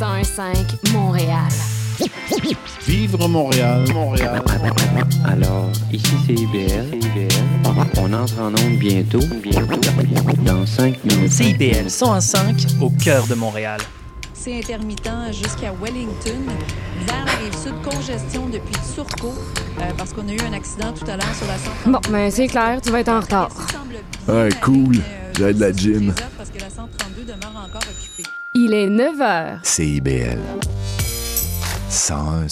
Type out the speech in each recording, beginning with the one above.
1015 Montréal. Vivre Montréal, Montréal. Alors, ici c'est IBL. On entre en onde bientôt, bientôt, dans 5 minutes. CIBL 105 au cœur de Montréal. C'est intermittent jusqu'à Wellington. Vers la rive sud, congestion depuis Turcot, euh, parce qu'on a eu un accident tout à l'heure sur la 132. Bon, ben c'est clair, tu vas être en retard. Ouais, cool. J'ai de la gym. Parce que la 132 demeure encore occupée. Il est 9 h. CIBL. 101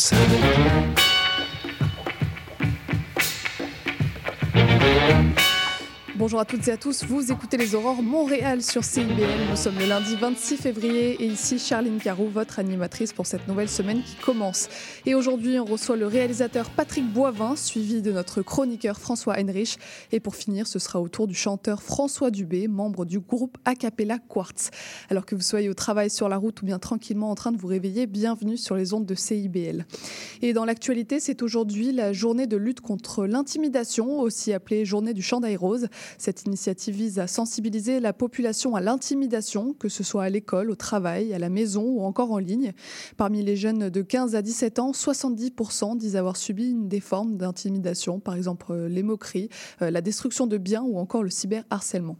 Bonjour à toutes et à tous, vous écoutez les Aurores Montréal sur CIBL. Nous sommes le lundi 26 février et ici Charline Carreau, votre animatrice pour cette nouvelle semaine qui commence. Et aujourd'hui, on reçoit le réalisateur Patrick Boivin, suivi de notre chroniqueur François Heinrich. Et pour finir, ce sera au tour du chanteur François Dubé, membre du groupe Acapella Quartz. Alors que vous soyez au travail sur la route ou bien tranquillement en train de vous réveiller, bienvenue sur les ondes de CIBL. Et dans l'actualité, c'est aujourd'hui la journée de lutte contre l'intimidation, aussi appelée journée du chant d'aérose. Cette initiative vise à sensibiliser la population à l'intimidation, que ce soit à l'école, au travail, à la maison ou encore en ligne. Parmi les jeunes de 15 à 17 ans, 70% disent avoir subi une des formes d'intimidation, par exemple euh, les moqueries, euh, la destruction de biens ou encore le cyberharcèlement.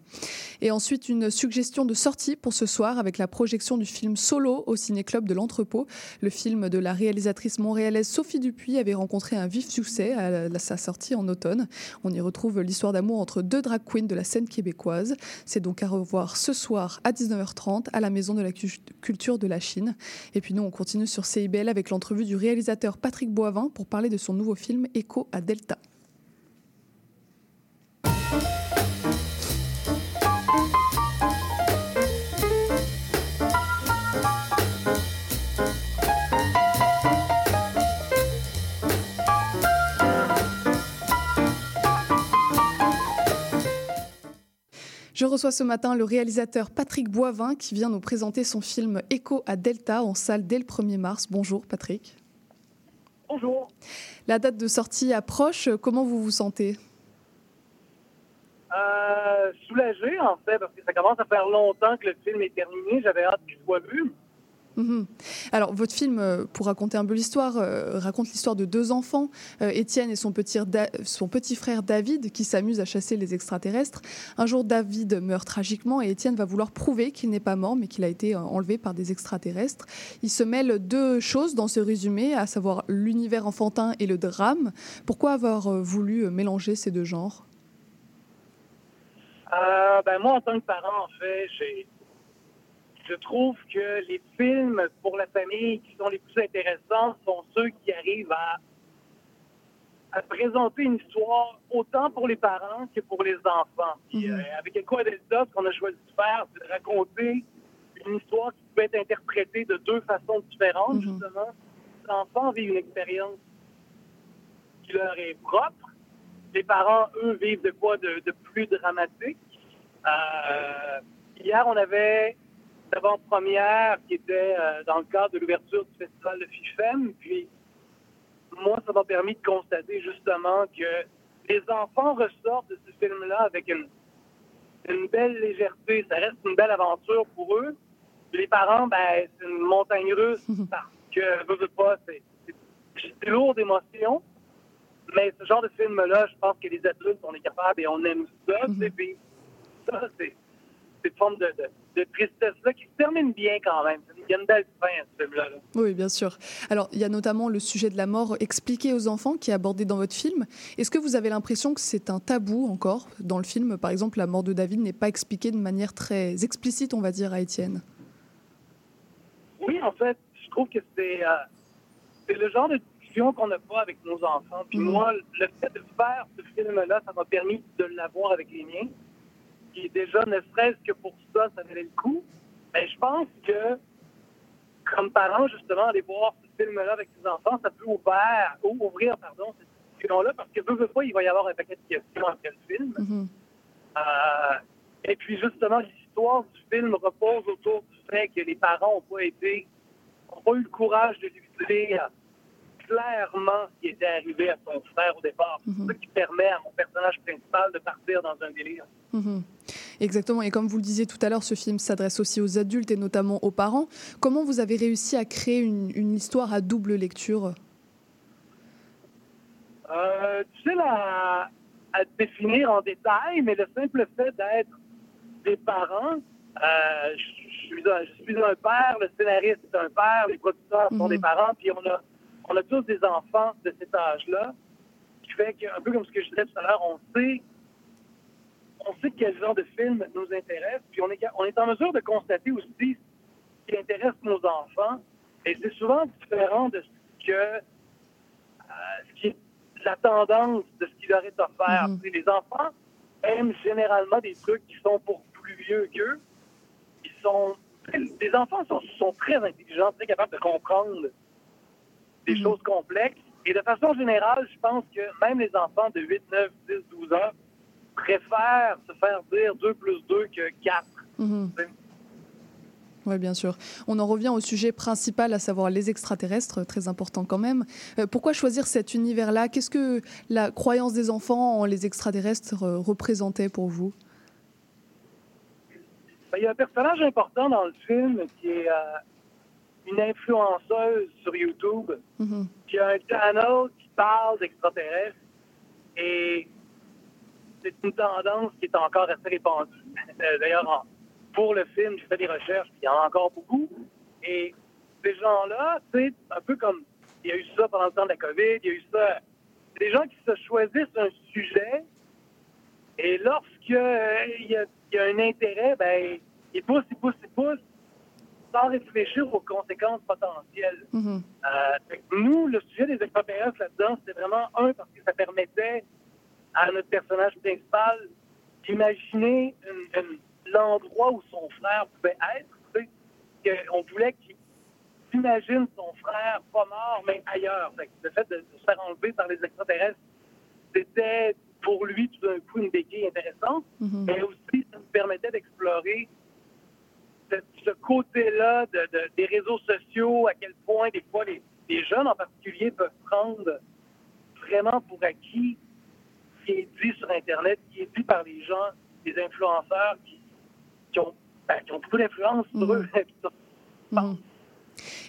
Et ensuite, une suggestion de sortie pour ce soir avec la projection du film Solo au Ciné-Club de l'Entrepôt. Le film de la réalisatrice montréalaise Sophie Dupuis avait rencontré un vif succès à sa sortie en automne. On y retrouve l'histoire d'amour entre deux drag queens de la scène québécoise. C'est donc à revoir ce soir à 19h30 à la Maison de la Culture de la Chine. Et puis nous, on continue sur CIBL avec l'entrevue du réalisateur Patrick Boivin pour parler de son nouveau film Echo à Delta. Je reçois ce matin le réalisateur Patrick Boivin qui vient nous présenter son film Echo à Delta en salle dès le 1er mars. Bonjour Patrick. Bonjour. La date de sortie approche. Comment vous vous sentez? Euh, Soulagé en fait parce que ça commence à faire longtemps que le film est terminé. J'avais hâte qu'il soit vu. Mhm. Alors, votre film, euh, pour raconter un peu l'histoire, euh, raconte l'histoire de deux enfants, euh, Étienne et son petit, frère David, qui s'amusent à chasser les extraterrestres. Un jour, David meurt tragiquement et Étienne va vouloir prouver qu'il n'est pas mort, mais qu'il a été enlevé par des extraterrestres. Il se mêle deux choses dans ce résumé, à savoir l'univers enfantin et le drame. Pourquoi avoir voulu mélanger ces deux genres? Ben Moi, en tant que parent, en fait, j'ai je trouve que les films pour la famille qui sont les plus intéressants sont ceux qui arrivent à, présenter une histoire autant pour les parents que pour les enfants. Mhm. euh, avec Echo Delta, ce qu'on a choisi de faire, c'est de raconter une histoire qui peut être interprétée de deux façons différentes, mhm. justement. Les enfants vivent une expérience qui leur est propre. Les parents, eux, vivent de quoi de, plus dramatique? Euh, hier, on avait d'avant-première qui était euh, dans le cadre de l'ouverture du festival de FIFEM. Puis, moi, ça m'a permis de constater justement que les enfants ressortent de ce film-là avec une, belle légèreté. Ça reste une belle aventure pour eux. les parents, ben, c'est une montagne russe parce que, veux, veux pas, c'est lourd d'émotions. Mais ce genre de film-là, je pense que les adultes, on est capables et on aime ça. Mm Puis, ça, c'est cette forme de de tristesse-là qui se termine bien quand même. Il y a une belle fin à ce film-là. Oui, bien sûr. Alors, il y a notamment le sujet de la mort expliqué aux enfants qui est abordé dans votre film. Est-ce que vous avez l'impression que c'est un tabou encore dans le film? Par exemple, la mort de David n'est pas expliquée de manière très explicite, on va dire, à Étienne. Oui, en fait, je trouve que c'est euh, le genre de discussion qu'on n'a pas avec nos enfants. Puis mhm. moi, le fait de faire ce film-là, ça m'a permis de l'avoir avec les miens déjà, ne serait-ce que pour ça, ça valait le coup. Mais je pense que, comme parent, justement, aller voir ce film-là avec ses enfants, ça peut ouvrir, ouvrir pardon, cette discussion-là, parce que, veux, veux pas, il va y avoir un paquet de questions après le film. Mm-hmm. Euh, et puis, justement, l'histoire du film repose autour du fait que les parents n'ont pas été, n'ont pas eu le courage de lui dire clairement ce qui était arrivé à son frère au départ. C'est mm-hmm. ça qui permet à mon personnage principal de partir dans un délire. Mm-hmm. Exactement, et comme vous le disiez tout à l'heure, ce film s'adresse aussi aux adultes et notamment aux parents. Comment vous avez réussi à créer une, une histoire à double lecture? Euh, Tu sais, la, à définir en détail, mais le simple fait d'être des parents, euh, je, suis un, je, suis un, père, le scénariste est un père, les producteurs sont mm -hmm. des parents, puis on a, on a tous des enfants de cet âge-là, qui fait qu'un peu comme ce que je disais tout à l'heure, on sait on sait quel genre de film nous intéresse, puis on est, on est en mesure de constater aussi ce qui intéresse nos enfants, et c'est souvent différent de ce que euh, ce qui est la tendance de ce qu'il aurait à faire. Mm -hmm. Les enfants aiment généralement des trucs qui sont pour plus vieux qu'eux. Ils sont. Les enfants sont, sont, très intelligents, très capables de comprendre des -hmm. choses complexes. Et de façon générale, je pense que même les enfants de 8, 9, 10, 12 ans préfèrent se faire dire 2 plus 2 que 4. Mm -hmm. Oui, bien sûr. On en revient au sujet principal, à savoir les extraterrestres, très important quand même. Euh, pourquoi choisir cet univers-là? Qu'est-ce que la croyance des enfants en les extraterrestres euh, représentait pour vous? Ben, Il y a un personnage important dans le film qui est euh, une influenceuse sur YouTube, mm -hmm. qui a un channel qui parle d'extraterrestres et c'est une tendance qui est encore assez répandue. D'ailleurs, en pour le film, j'ai fait des recherches, il y en a encore beaucoup. Et ces gens-là, c'est un peu comme il y a eu ça pendant le temps de la COVID, il y a eu ça. C'est des gens qui se choisissent un sujet et lorsqu'il y, a, y a un intérêt, ben, ils poussent, ils poussent, ils poussent sans réfléchir aux conséquences potentielles. Mm -hmm. euh, nous, le sujet des extraterrestres là-dedans, c'était vraiment un parce que ça permettait à notre personnage principal d'imaginer l'endroit où son frère pouvait être. On voulait qu'il s'imagine son frère pas mort, mais ailleurs. Le fait de, de, se faire enlever par les extraterrestres, c'était pour lui tout d'un coup une béquille intéressante, mm -hmm. mais aussi ça nous permettait d'explorer ce, ce côté-là de, de, des réseaux sociaux, à quel point des fois les, les jeunes en particulier peuvent prendre vraiment pour acquis ce qui est dit sur Internet, ce qui est dit par les gens, les influenceurs qui qui ont, ben, qui ont beaucoup d'influence sur mmh. eux. mmh.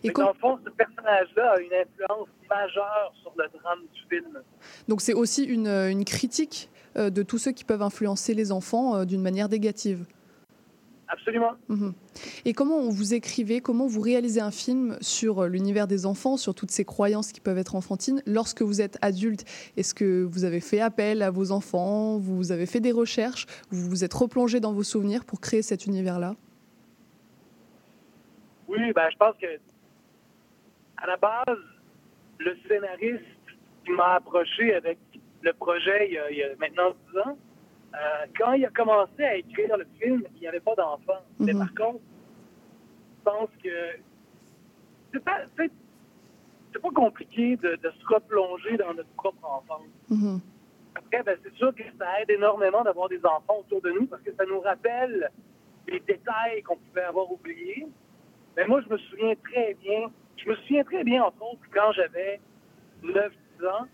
Et dans le fond, ce personnage-là a une influence majeure sur le drame du film. Donc c'est aussi une, une critique euh, de tous ceux qui peuvent influencer les enfants euh, d'une manière négative. Absolument. Mmh. Et comment vous écrivez, comment vous réalisez un film sur euh, l'univers des enfants, sur toutes ces croyances qui peuvent être enfantines lorsque vous êtes adulte? Est-ce que vous avez fait appel à vos enfants Vous avez fait des recherches Vous vous êtes replongé dans vos souvenirs pour créer cet univers-là? Oui, ben, je pense que à la base, le scénariste qui m'a approché avec le projet il y a, il y a maintenant 10 ans, euh, quand il a commencé à écrire le film, il n'y avait pas d'enfant. Mm -hmm. Mais par contre, je pense que c'est pas, c'est pas compliqué de, de, se replonger dans notre propre enfance. Mm -hmm. Après, ben, c'est sûr que ça aide énormément d'avoir des enfants autour de nous parce que ça nous rappelle les détails qu'on pouvait avoir oubliés. Mais moi, je me souviens très bien, je me souviens très bien, entre autres, quand j'avais 9-10 ans,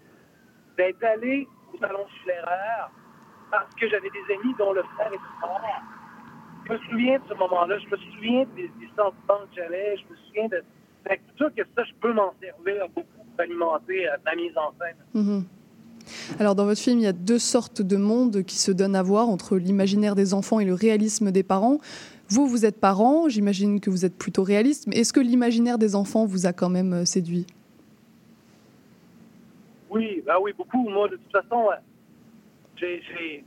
d'être allé au Salon Schlerer parce que j'avais des amis dont le frère était mort. Je me souviens de ce moment-là, je me souviens des, des sentiments que j'avais, je me souviens de... C'est sûr que ça, je peux m'en servir beaucoup pour alimenter euh, ma mise en scène. Mm -hmm. Alors dans votre film, il y a deux sortes de mondes qui se donnent à voir entre l'imaginaire des enfants et le réalisme des parents. Vous, vous êtes parent, j'imagine que vous êtes plutôt réaliste, mais est-ce que l'imaginaire des enfants vous a quand même euh, séduit? Oui, bah oui, beaucoup. Moi, de toute façon, j'ai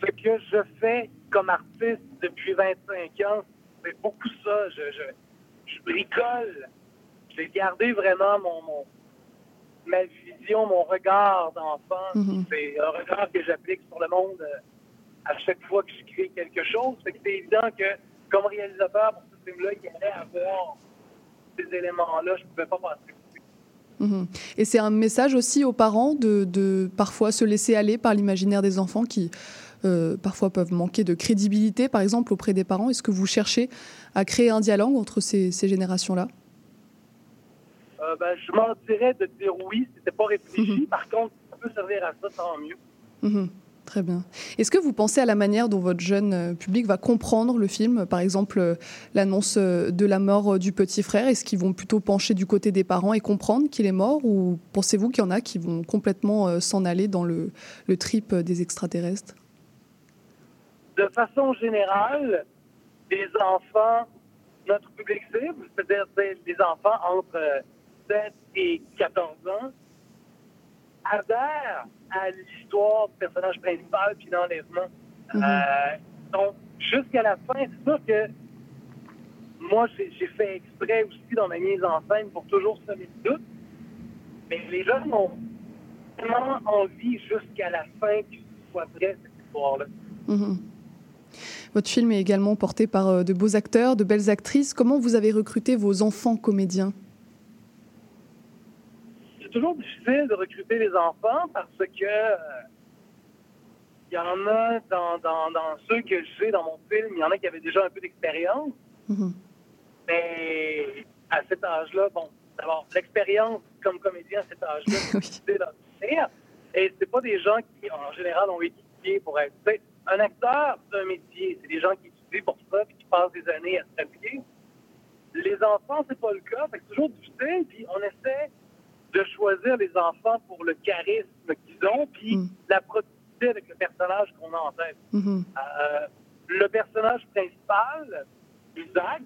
ce que je fais comme artiste depuis 25 ans, c'est beaucoup ça. Je, je, je bricole. J'ai gardé vraiment mon, mon, ma vision, mon regard d'enfant. Mm -hmm. C'est un regard que j'applique sur le monde à chaque fois que je crée quelque chose. C'est évident que comme réalisateur pour ce film-là, il y allait avoir ces éléments-là. Je ne pouvais pas passer Mmh. Et c'est un message aussi aux parents de, de parfois se laisser aller par l'imaginaire des enfants qui euh, parfois peuvent manquer de crédibilité, par exemple, auprès des parents. Est-ce que vous cherchez à créer un dialogue entre ces, ces générations-là? Euh, ben, Je m'en dirais de dire oui, c'était pas réfléchi. Mmh. Par contre, ça peut servir à ça, tant mieux. Mmh. Très bien. Est-ce que vous pensez à la manière dont votre jeune euh, public va comprendre le film Par exemple, euh, l'annonce euh, de la mort du petit frère, est-ce qu'ils vont plutôt pencher du côté des parents et comprendre qu'il est mort? Ou pensez-vous qu'il y en a qui vont complètement s'en aller dans le, trip des extraterrestres? De façon générale, les enfants, notre public cible, c'est-à-dire des enfants entre 7 et 14 ans, adhèrent à l'histoire du personnage principal puis l'enlèvement. Mhm. Euh, donc, jusqu'à la fin, c'est sûr que moi, j'ai fait exprès aussi dans ma mise en scène pour toujours semer le doute. Mais les jeunes ont vraiment envie jusqu'à la fin qu'il soit vrai, cette histoire-là. Mhm. Votre film est également porté par euh, de beaux acteurs, de belles actrices. Comment vous avez recruté vos enfants comédiens? C'est toujours difficile de recruter les enfants parce que il euh, y en a dans, dans, ceux que j'ai dans mon film, il y en a qui avaient déjà un peu d'expérience. Mm-hmm. Mais à cet âge-là, bon, d'abord, l'expérience comme comédien à cet âge-là, c'est difficile d'en Et c'est pas des gens qui, en général, ont étudié pour être. Un acteur, c'est un métier. C'est des gens qui étudient pour ça et qui passent des années à se. Les enfants, c'est pas le cas. C'est toujours difficile. Puis on essaie de choisir les enfants pour le charisme qu'ils ont, puis mm. la productivité avec le personnage qu'on a en tête. Mm-hmm. Euh, le personnage principal, Isaac,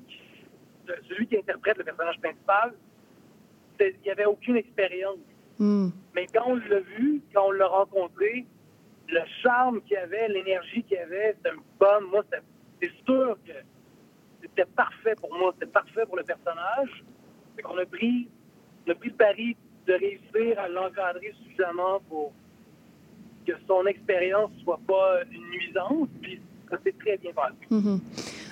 celui qui interprète le personnage principal, il n'y avait aucune expérience. Mm. Mais quand on l'a vu, quand on l'a rencontré, le charme qu'il avait, l'énergie qu'il avait, c'était une bonne. Moi, c'est sûr que c'était parfait pour moi. C'était parfait pour le personnage. On a pris, on a pris le pari de réussir à l'encadrer suffisamment pour que son expérience soit pas une nuisance, puis ça s'est très bien passé. Mhm.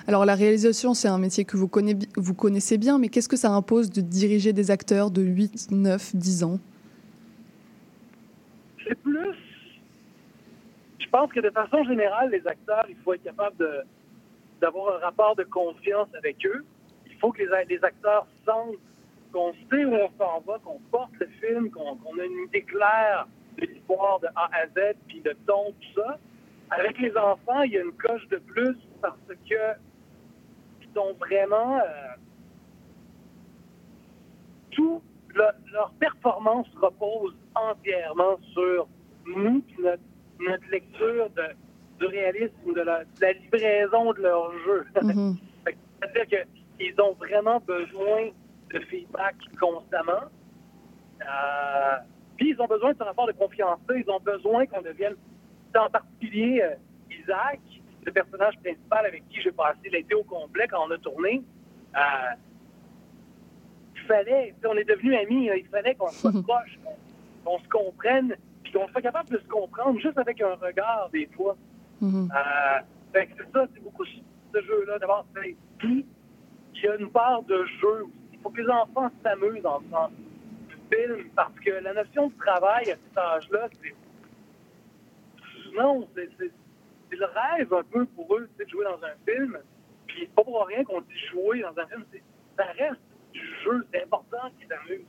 Alors la réalisation, c'est un métier que vous, connaissez, vous connaissez bien, mais qu'est-ce que ça impose de diriger des acteurs de 8, 9, 10 ans? C'est plus... Je pense que de façon générale, les acteurs, il faut être capable d'avoir un rapport de confiance avec eux. Il faut que les, les acteurs sentent qu'on sait où on s'en va, qu'on porte le film, qu'on a une idée claire de l'histoire de A à Z, puis le ton, tout ça. Avec les enfants, il y a une coche de plus parce que ils sont vraiment... Euh, tout, leur performance repose entièrement sur nous, puis notre, lecture de, du réalisme, de la, livraison de leur jeu. Mm-hmm. C'est-à-dire qu'ils ont vraiment besoin de feedback constamment. Euh, puis ils ont besoin de ce rapport de confiance Ils ont besoin qu'on devienne, en particulier euh, Isaac, le personnage principal avec qui j'ai passé l'été au complet quand on a tourné. Euh, il fallait, on est devenus amis, il fallait qu'on soit proche, qu'on se comprenne, puis qu'on soit capable de se comprendre juste avec un regard des fois. Mm-hmm. c'est ça, c'est beaucoup ce jeu-là. D'abord, puis il y a une part de jeu aussi faut que les enfants s'amusent en faisant du film parce que la notion de travail à cet âge-là, c'est. Non, c'est le rêve un peu pour eux de jouer dans un film. Puis pas pour rien qu'on dit jouer dans un film. Ça reste du jeu. C'est important qu'ils s'amusent.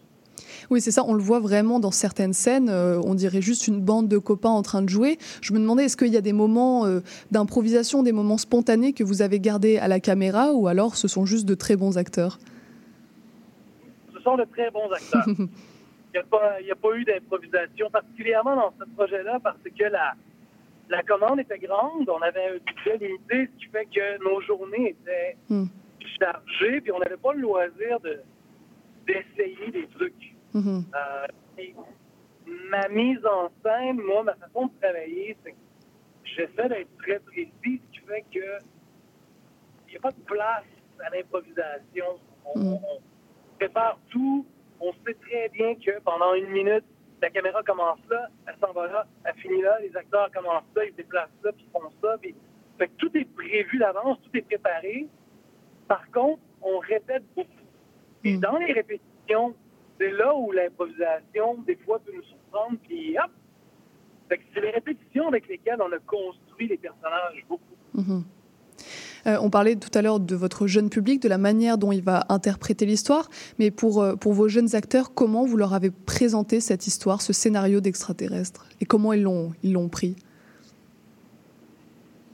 Oui, c'est ça, on le voit vraiment dans certaines scènes, euh, on dirait juste une bande de copains en train de jouer. Je me demandais, est-ce qu'il y a des moments euh, d'improvisation, des moments spontanés que vous avez gardés à la caméra, ou alors ce sont juste de très bons acteurs? Sont de très bons acteurs. Il n'y a, pas eu d'improvisation, particulièrement dans ce projet-là, parce que la, la commande était grande, on avait un budget limité, ce qui fait que nos journées étaient hmm. chargées, puis on n'avait pas le loisir de, d'essayer des trucs. Hmm. Euh, ma mise en scène, moi, ma façon de travailler, c'est que j'essaie d'être très précis, ce qui fait que il n'y a pas de place à l'improvisation. on, hmm prépare tout. On sait très bien que pendant une minute, la caméra commence là, elle s'en va là, elle finit là, les acteurs commencent là, ils se déplacent là, puis ils font ça. Puis... Fait que tout est prévu d'avance, tout est préparé. Par contre, on répète beaucoup. Et mm. dans les répétitions, c'est là où l'improvisation, des fois, peut nous surprendre, puis hop! Fait que c'est les répétitions avec lesquelles on a construit les personnages beaucoup. Mm-hmm. Euh, on parlait tout à l'heure de votre jeune public, de la manière dont il va interpréter l'histoire, mais pour, euh, pour vos jeunes acteurs, comment vous leur avez présenté cette histoire, ce scénario d'extraterrestre Et comment ils l'ont, ils l'ont pris?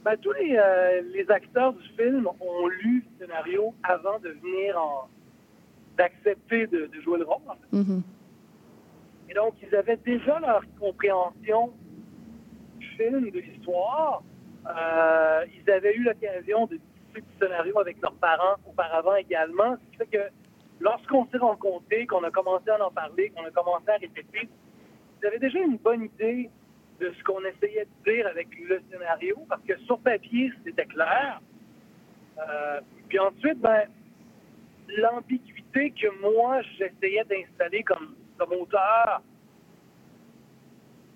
Ben, tous les, euh, les acteurs du film ont lu le scénario avant de venir en d'accepter de, de jouer le rôle. en fait. Mhm. Et donc, ils avaient déjà leur compréhension du film, de l'histoire. Euh, ils avaient eu l'occasion de discuter du scénario avec leurs parents auparavant également. Ce qui fait que lorsqu'on s'est rencontrés, qu'on a commencé à en parler, qu'on a commencé à répéter, ils avaient déjà une bonne idée de ce qu'on essayait de dire avec le scénario, parce que sur papier, c'était clair. Euh, puis ensuite, ben, l'ambiguïté que moi, j'essayais d'installer comme, comme auteur,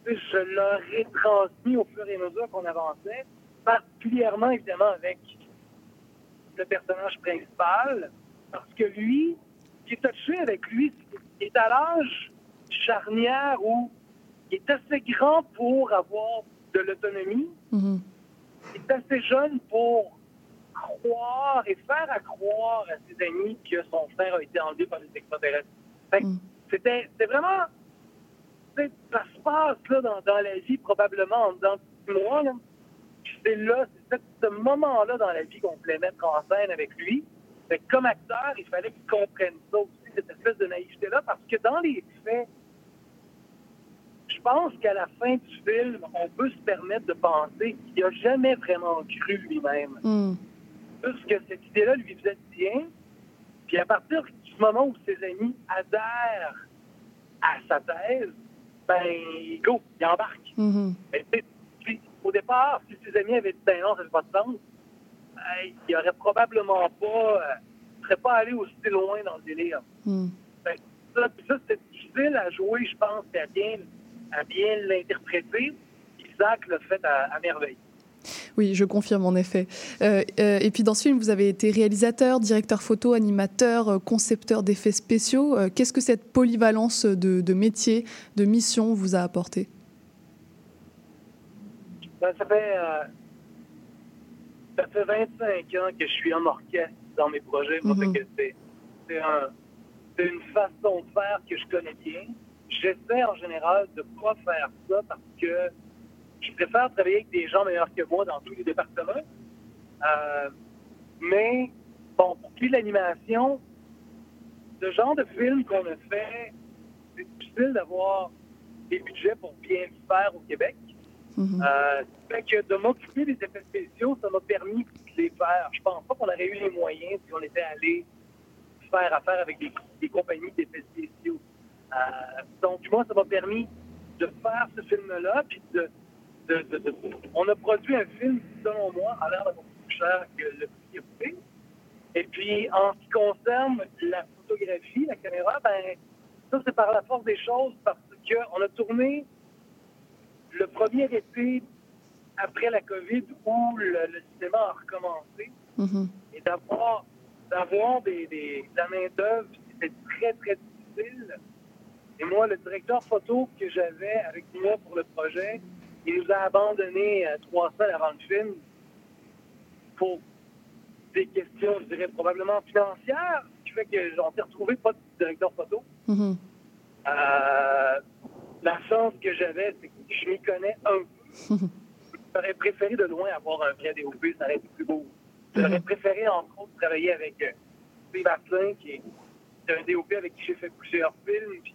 je leur ai transmis au fur et à mesure qu'on avançait, particulièrement, évidemment, avec le personnage principal, parce que lui, ce qui est touché avec lui, c'est qu'il est à l'âge charnière où il est assez grand pour avoir de l'autonomie, Mhm. il est assez jeune pour croire et faire à croire à ses amis que son frère a été enlevé par des extraterrestres. Mm. C'était vraiment... Ça se passe là, dans, dans la vie probablement en dedans de. Là. C'est là, c'est ce- moment-là dans la vie qu'on voulait mettre en scène avec lui. Que comme acteur, il fallait qu'il comprenne ça aussi, cette espèce de naïveté-là, parce que dans les faits, je pense qu'à la fin du film, on peut se permettre de penser qu'il n'a jamais vraiment cru lui-même. Mhm. Parce que cette idée-là lui faisait bien. Puis à partir du moment où ses amis adhèrent à sa thèse, ben, go, il embarque. Mais puis, au départ, si ses amis avaient dit ben non, ça fait pas de sens, ben, il aurait probablement pas, euh, serait pas allé aussi loin dans le délire. Fait que ça, ça c'est difficile à jouer, je pense, et à bien, à bien l'interpréter. Isaac l'a fait à, à merveille. Oui, je confirme en effet. Euh, euh, et puis dans ce film, vous avez été réalisateur, directeur photo, animateur, euh, concepteur d'effets spéciaux. Euh, Qu'est-ce que cette polyvalence de, de métier, de mission vous a apporté? Ben, ça fait euh, ça fait 25 ans que je suis en orchestre dans mes projets. Fait que c'est un- une façon de faire que je connais bien. J'essaie en général de ne pas faire ça parce que je préfère travailler avec des gens meilleurs que moi dans tous les départements. Euh, mais bon, pour qui l'animation, ce genre de film qu'on a fait, c'est difficile d'avoir des budgets pour bien le faire au Québec. Mhm. Euh, fait que de m'occuper des effets spéciaux, ça m'a permis de les faire. Je pense pas qu'on aurait eu les moyens si on était allé faire affaire avec des, compagnies d'effets spéciaux. Euh, donc, moi, ça m'a permis de faire ce film-là, puis de, On a produit un film selon moi, a l'air d'avoir plus cher que le prix coûté. Et puis, en ce qui concerne la photographie, la caméra, ben, ça, c'est par la force des choses, parce qu'on a tourné le premier été après la COVID où le, le cinéma a recommencé Mhm. et d'avoir d'avoir des, des, de la main-d'œuvre, c'était très, très difficile. Et moi, le directeur photo que j'avais avec moi pour le projet, il nous a abandonnés euh, trois semaines avant le film pour des questions, je dirais, probablement financières, ce qui fait qu'on s'est retrouvé pas de directeur photo. Mhm. Euh, la chance que j'avais, c'est que je m'y connais un peu. J'aurais préféré de loin avoir un vrai DOP, ça aurait été plus beau. J'aurais préféré, entre autres, travailler avec euh, Steve Asselin, qui est un DOP avec qui j'ai fait plusieurs films, puis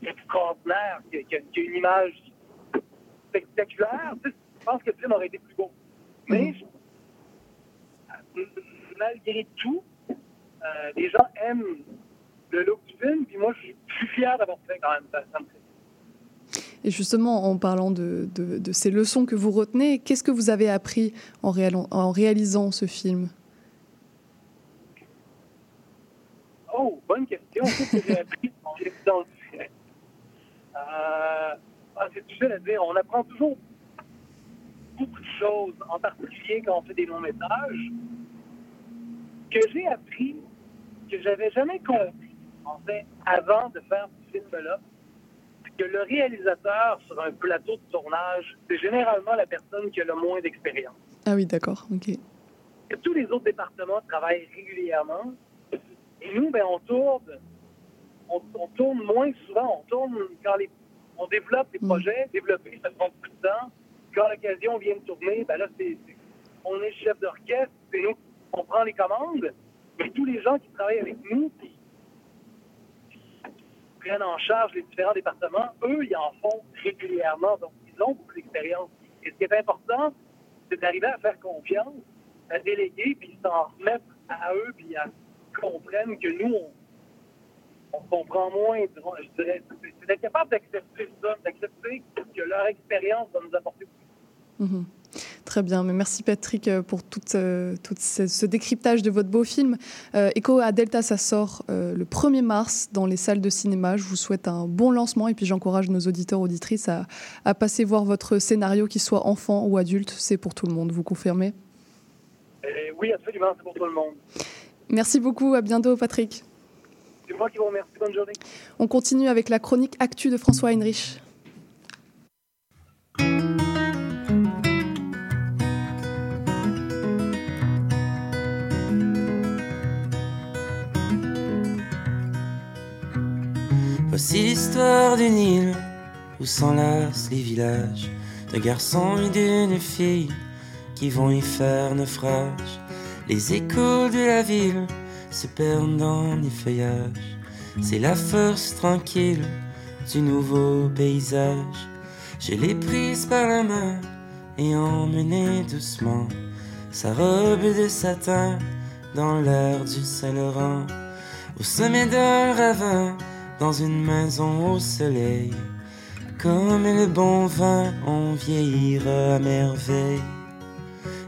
qui est extraordinaire, qui, qui a, qui a une image spectaculaire. Tu sais, je pense que le film aurait été plus beau. Mais, je- malgré tout, euh, les gens aiment le look du film, puis moi, je suis- je suis fier d'avoir fait quand même ça. ça me fait Et justement, en parlant de, ces leçons que vous retenez, qu'est-ce que vous avez appris en, réal- en réalisant ce film? Oh, bonne question. Qu'est-ce que j'ai appris en résidence? Euh, ah, c'est à dire. On apprend toujours beaucoup de choses, en particulier quand on fait des longs métrages. Que j'ai appris, que j'avais jamais compris, en fait, avant de faire ce film-là, que le réalisateur sur un plateau de tournage, c'est généralement la personne qui a le moins d'expérience. Ah oui, d'accord, ok. tous les autres départements travaillent régulièrement. Et nous, ben, on tourne, on, on tourne moins souvent. On tourne quand les, on développe les Mm. projets. Développer, ça prend beaucoup de temps. Quand l'occasion vient de tourner, ben là, c'est c'est- on est chef d'orchestre, c'est nous, on prend les commandes, mais tous les gens qui travaillent avec nous, qui prennent en charge les différents départements, eux, ils en font régulièrement, donc ils ont beaucoup d'expérience. Et ce qui est important, c'est d'arriver à faire confiance, à déléguer, puis s'en remettre à eux, puis à comprendre que nous, on, comprend moins, je dirais, c'est d'être capable d'accepter ça, d'accepter que leur expérience va nous apporter. Mhm. Très bien, mais merci Patrick euh, pour tout, euh, tout ce, ce, décryptage de votre beau film. Euh, Echo à Delta, ça sort euh, le 1er mars dans les salles de cinéma. Je vous souhaite un bon lancement et puis j'encourage nos auditeurs, auditrices à, à, passer voir votre scénario, qu'il soit enfant ou adulte. C'est pour tout le monde, vous confirmez? Euh, Oui, absolument, c'est pour tout le monde. Merci beaucoup, à bientôt Patrick. C'est moi qui vous remercie, bonne journée. On continue avec la chronique Actu de François Heinrich. Voici l'histoire d'une île où s'enlacent les villages d'un garçon et d'une fille qui vont y faire naufrage. Les échos de la ville se perdent dans les feuillages. C'est la force tranquille du nouveau paysage. Je l'ai prise par la main et emmenée doucement. Sa robe de satin dans l'air du Saint-Laurent. Au sommet d'un ravin, dans une maison au soleil. Comme le bon vin, on vieillira à merveille.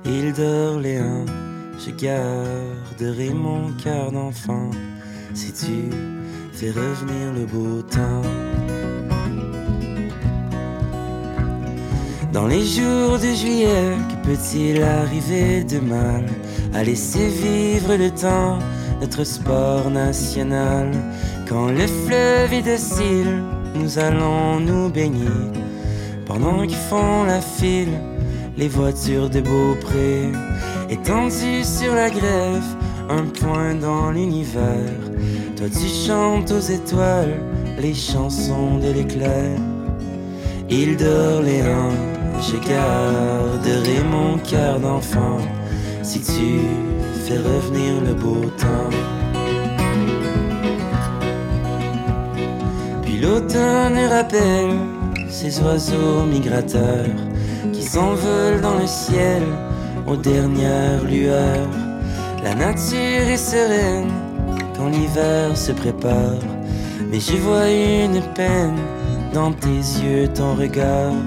Île d'Orléans, je garderai mon cœur d'enfant si tu fais revenir le beau temps. Dans les jours de juillet, que peut-il arriver de mal à laisser vivre le temps, notre sport national? Quand le fleuve est docile, nous allons nous baigner. Pendant qu'ils font la file, les voitures de Beaupré, étendues sur la grève, un point dans l'univers. Toi tu chantes aux étoiles les chansons de l'éclair. Île d'Orléans, je garderai mon cœur d'enfant si tu fais revenir le beau temps. Puis l'automne rappelle ces oiseaux migrateurs qui s'envolent dans le ciel aux dernières lueurs. La nature est sereine quand l'hiver se prépare, mais je vois une peine dans tes yeux, ton regard.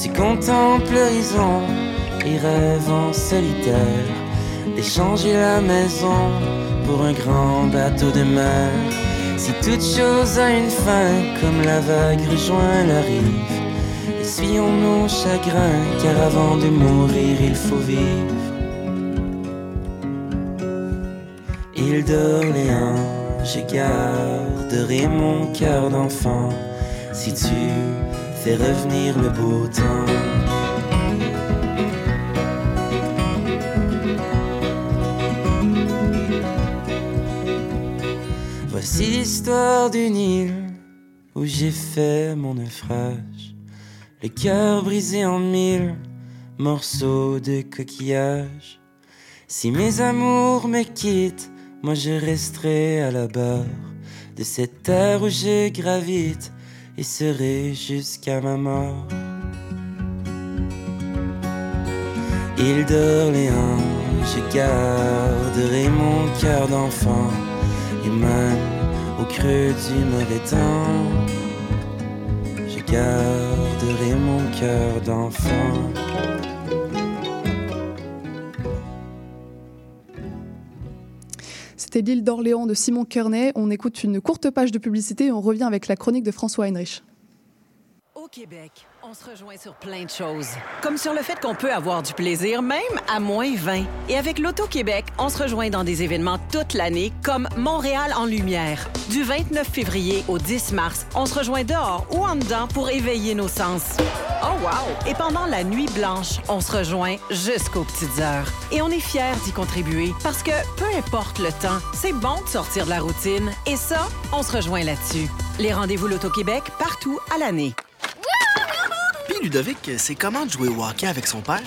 Tu contemples l'horizon et rêves en solitaire d'échanger la maison pour un grand bateau de mer. Si toute chose a une fin, comme la vague rejoint la rive, essuyons nos chagrins, car avant de mourir, il faut vivre. Île d'Orléans, je garderai mon cœur d'enfant si tu fais revenir le beau temps. Voici l'histoire d'une île où j'ai fait mon naufrage, le cœur brisé en mille morceaux de coquillage. Si mes amours me quittent, moi je resterai à la barre de cette terre où je gravite et serai jusqu'à ma mort. Île d'Orléans, je garderai mon cœur d'enfant et même au creux du mauvais temps, je garderai mon cœur d'enfant. C'était l'île d'Orléans de Simon Kearney. On écoute une courte page de publicité et on revient avec la chronique de François Heinrich. Au Québec, on se rejoint sur plein de choses. Comme sur le fait qu'on peut avoir du plaisir même à moins 20. Et avec l'Auto-Québec, on se rejoint dans des événements toute l'année comme Montréal en lumière. Du 29 février au 10 mars, on se rejoint dehors ou en dedans pour éveiller nos sens. Oh wow! Et pendant la nuit blanche, on se rejoint jusqu'aux petites heures. Et on est fiers d'y contribuer parce que peu importe le temps, c'est bon de sortir de la routine. Et ça, on se rejoint là-dessus. Les rendez-vous l'Auto-Québec partout à l'année. Puis Ludovic, c'est comment de jouer au hockey avec son père?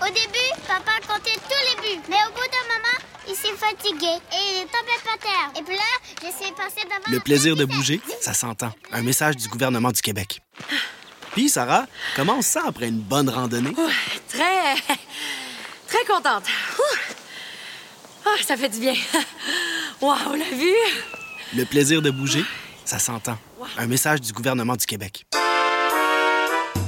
Au début, papa comptait plus. Mais au bout d'un moment, il s'est fatigué et il est tombé par terre. Et puis là, j'essaie de passer devant. Le plaisir de bouger, ça s'entend. Un message du gouvernement du Québec. Puis, Sarah, comment on se sent après une bonne randonnée? Très. très contente. Oh, ça fait du bien. Waouh, la vue! Le plaisir de bouger, ça s'entend. Un message du gouvernement du Québec.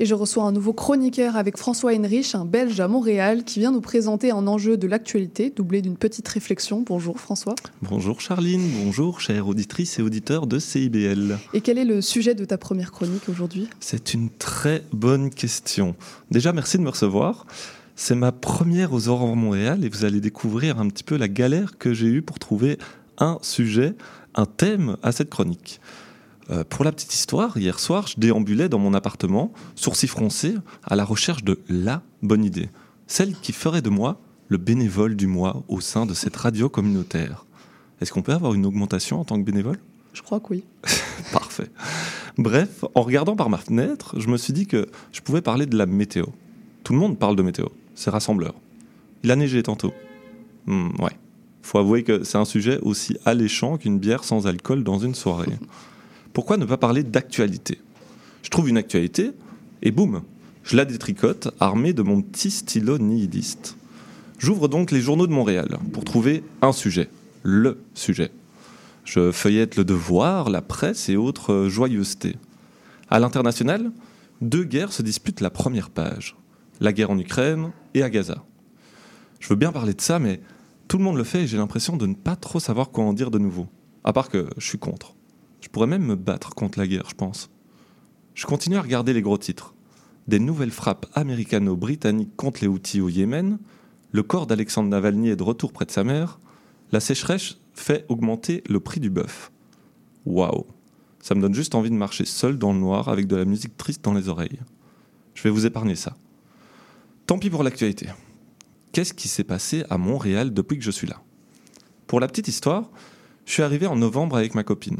Et je reçois un nouveau chroniqueur avec François Henrich, un Belge à Montréal, qui vient nous présenter un enjeu de l'actualité, doublé d'une petite réflexion. Bonjour François. Bonjour Charline, bonjour chères auditrices et auditeurs de CIBL. Et quel est le sujet de ta première chronique aujourd'hui? C'est une très bonne question. Déjà, merci de me recevoir. C'est ma première aux Aurores Montréal et vous allez découvrir un petit peu la galère que j'ai eue pour trouver un sujet, un thème à cette chronique. Euh, pour la petite histoire, hier soir, je déambulais dans mon appartement, sourcils froncés, à la recherche de la bonne idée, celle qui ferait de moi le bénévole du mois au sein de cette radio communautaire. Est-ce qu'on peut avoir une augmentation en tant que bénévole? Je crois que oui. Parfait. Bref, en regardant par ma fenêtre, je me suis dit que je pouvais parler de la météo. Tout le monde parle de météo, c'est rassembleur. Il a neigé tantôt. Hmm, ouais. Faut avouer que c'est un sujet aussi alléchant qu'une bière sans alcool dans une soirée pourquoi ne pas parler d'actualité? Je trouve une actualité et boum, je la détricote armé de mon petit stylo nihiliste. J'ouvre donc les journaux de Montréal pour trouver un sujet, le sujet. Je feuillette le devoir, la presse et autres joyeusetés. À l'international, deux guerres se disputent la première page. La guerre en Ukraine et à Gaza. Je veux bien parler de ça, mais tout le monde le fait et j'ai l'impression de ne pas trop savoir quoi en dire de nouveau. À part que je suis contre. Je pourrais même me battre contre la guerre, je pense. Je continue à regarder les gros titres. Des nouvelles frappes américano-britanniques contre les Houthis au Yémen, le corps d'Alexandre Navalny est de retour près de sa mère, la sécheresse fait augmenter le prix du bœuf. Waouh Ça me donne juste envie de marcher seul dans le noir avec de la musique triste dans les oreilles. Je vais vous épargner ça. Tant pis pour l'actualité. Qu'est-ce qui s'est passé à Montréal depuis que je suis là? Pour la petite histoire, je suis arrivé en novembre avec ma copine.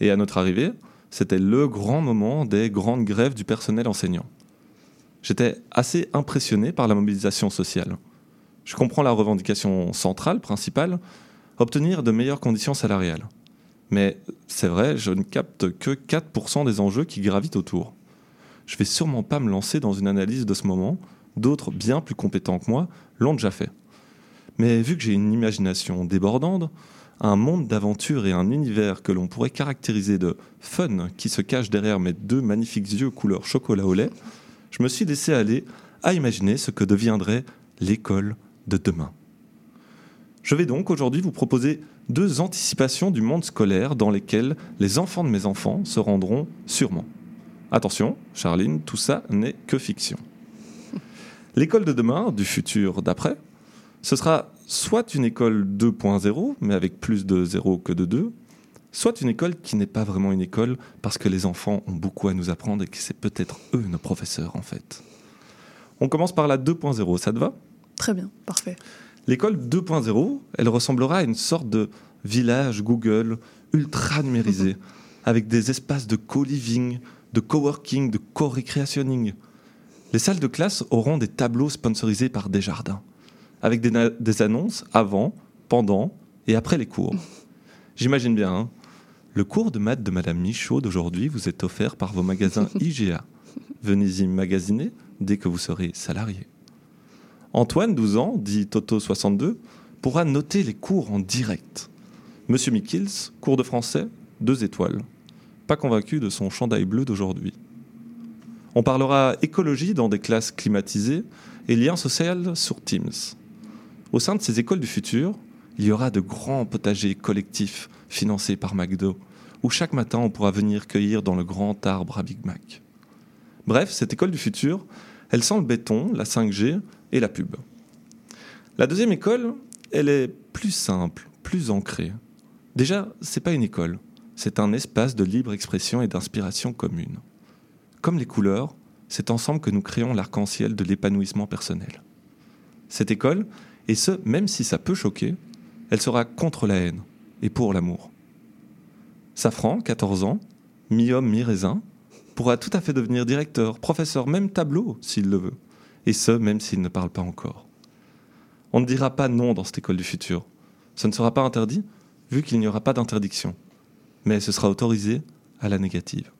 Et à notre arrivée, c'était le grand moment des grandes grèves du personnel enseignant. J'étais assez impressionné par la mobilisation sociale. Je comprends la revendication centrale, principale, obtenir de meilleures conditions salariales. Mais c'est vrai, je ne capte que 4% des enjeux qui gravitent autour. Je vais sûrement pas me lancer dans une analyse de ce moment, d'autres bien plus compétents que moi l'ont déjà fait. Mais vu que j'ai une imagination débordante, un monde d'aventure et un univers que l'on pourrait caractériser de fun qui se cache derrière mes deux magnifiques yeux couleur chocolat au lait, je me suis laissé aller à imaginer ce que deviendrait l'école de demain. Je vais donc aujourd'hui vous proposer deux anticipations du monde scolaire dans lesquelles les enfants de mes enfants se rendront sûrement. Attention, Charline, tout ça n'est que fiction. L'école de demain, du futur d'après, ce sera soit une école 2.0, mais avec plus de 0 que de 2, soit une école qui n'est pas vraiment une école parce que les enfants ont beaucoup à nous apprendre et que c'est peut-être eux nos professeurs en fait. On commence par la 2.0, ça te va? Très bien, parfait. L'école 2.0, elle ressemblera à une sorte de village Google ultra numérisé, avec des espaces de co-living, de coworking, de co-recreationing. Les salles de classe auront des tableaux sponsorisés par Desjardins avec des, annonces avant, pendant et après les cours. J'imagine bien. Hein. le cours de maths de Madame Michaud d'aujourd'hui vous est offert par vos magasins IGA. Venez y magasiner dès que vous serez salarié. Antoine, 12 ans, dit Toto 62, pourra noter les cours en direct. Monsieur Mikils, cours de français, deux étoiles. Pas convaincu de son chandail bleu d'aujourd'hui. On parlera écologie dans des classes climatisées et lien social sur Teams. Au sein de ces écoles du futur, il y aura de grands potagers collectifs financés par McDo, où chaque matin on pourra venir cueillir dans le grand arbre à Big Mac. Bref, cette école du futur, elle sent le béton, la 5G et la pub. La deuxième école, elle est plus simple, plus ancrée. Déjà, c'est pas une école, c'est un espace de libre expression et d'inspiration commune. Comme les couleurs, c'est ensemble que nous créons l'arc-en-ciel de l'épanouissement personnel. Cette école, et ce, même si ça peut choquer, elle sera contre la haine et pour l'amour. Safran, 14 ans, mi-homme, mi-raisin, pourra tout à fait devenir directeur, professeur, même tableau, s'il le veut. Et ce, même s'il ne parle pas encore. On ne dira pas non dans cette école du futur. Ce ne sera pas interdit, vu qu'il n'y aura pas d'interdiction. Mais ce sera autorisé à la négative.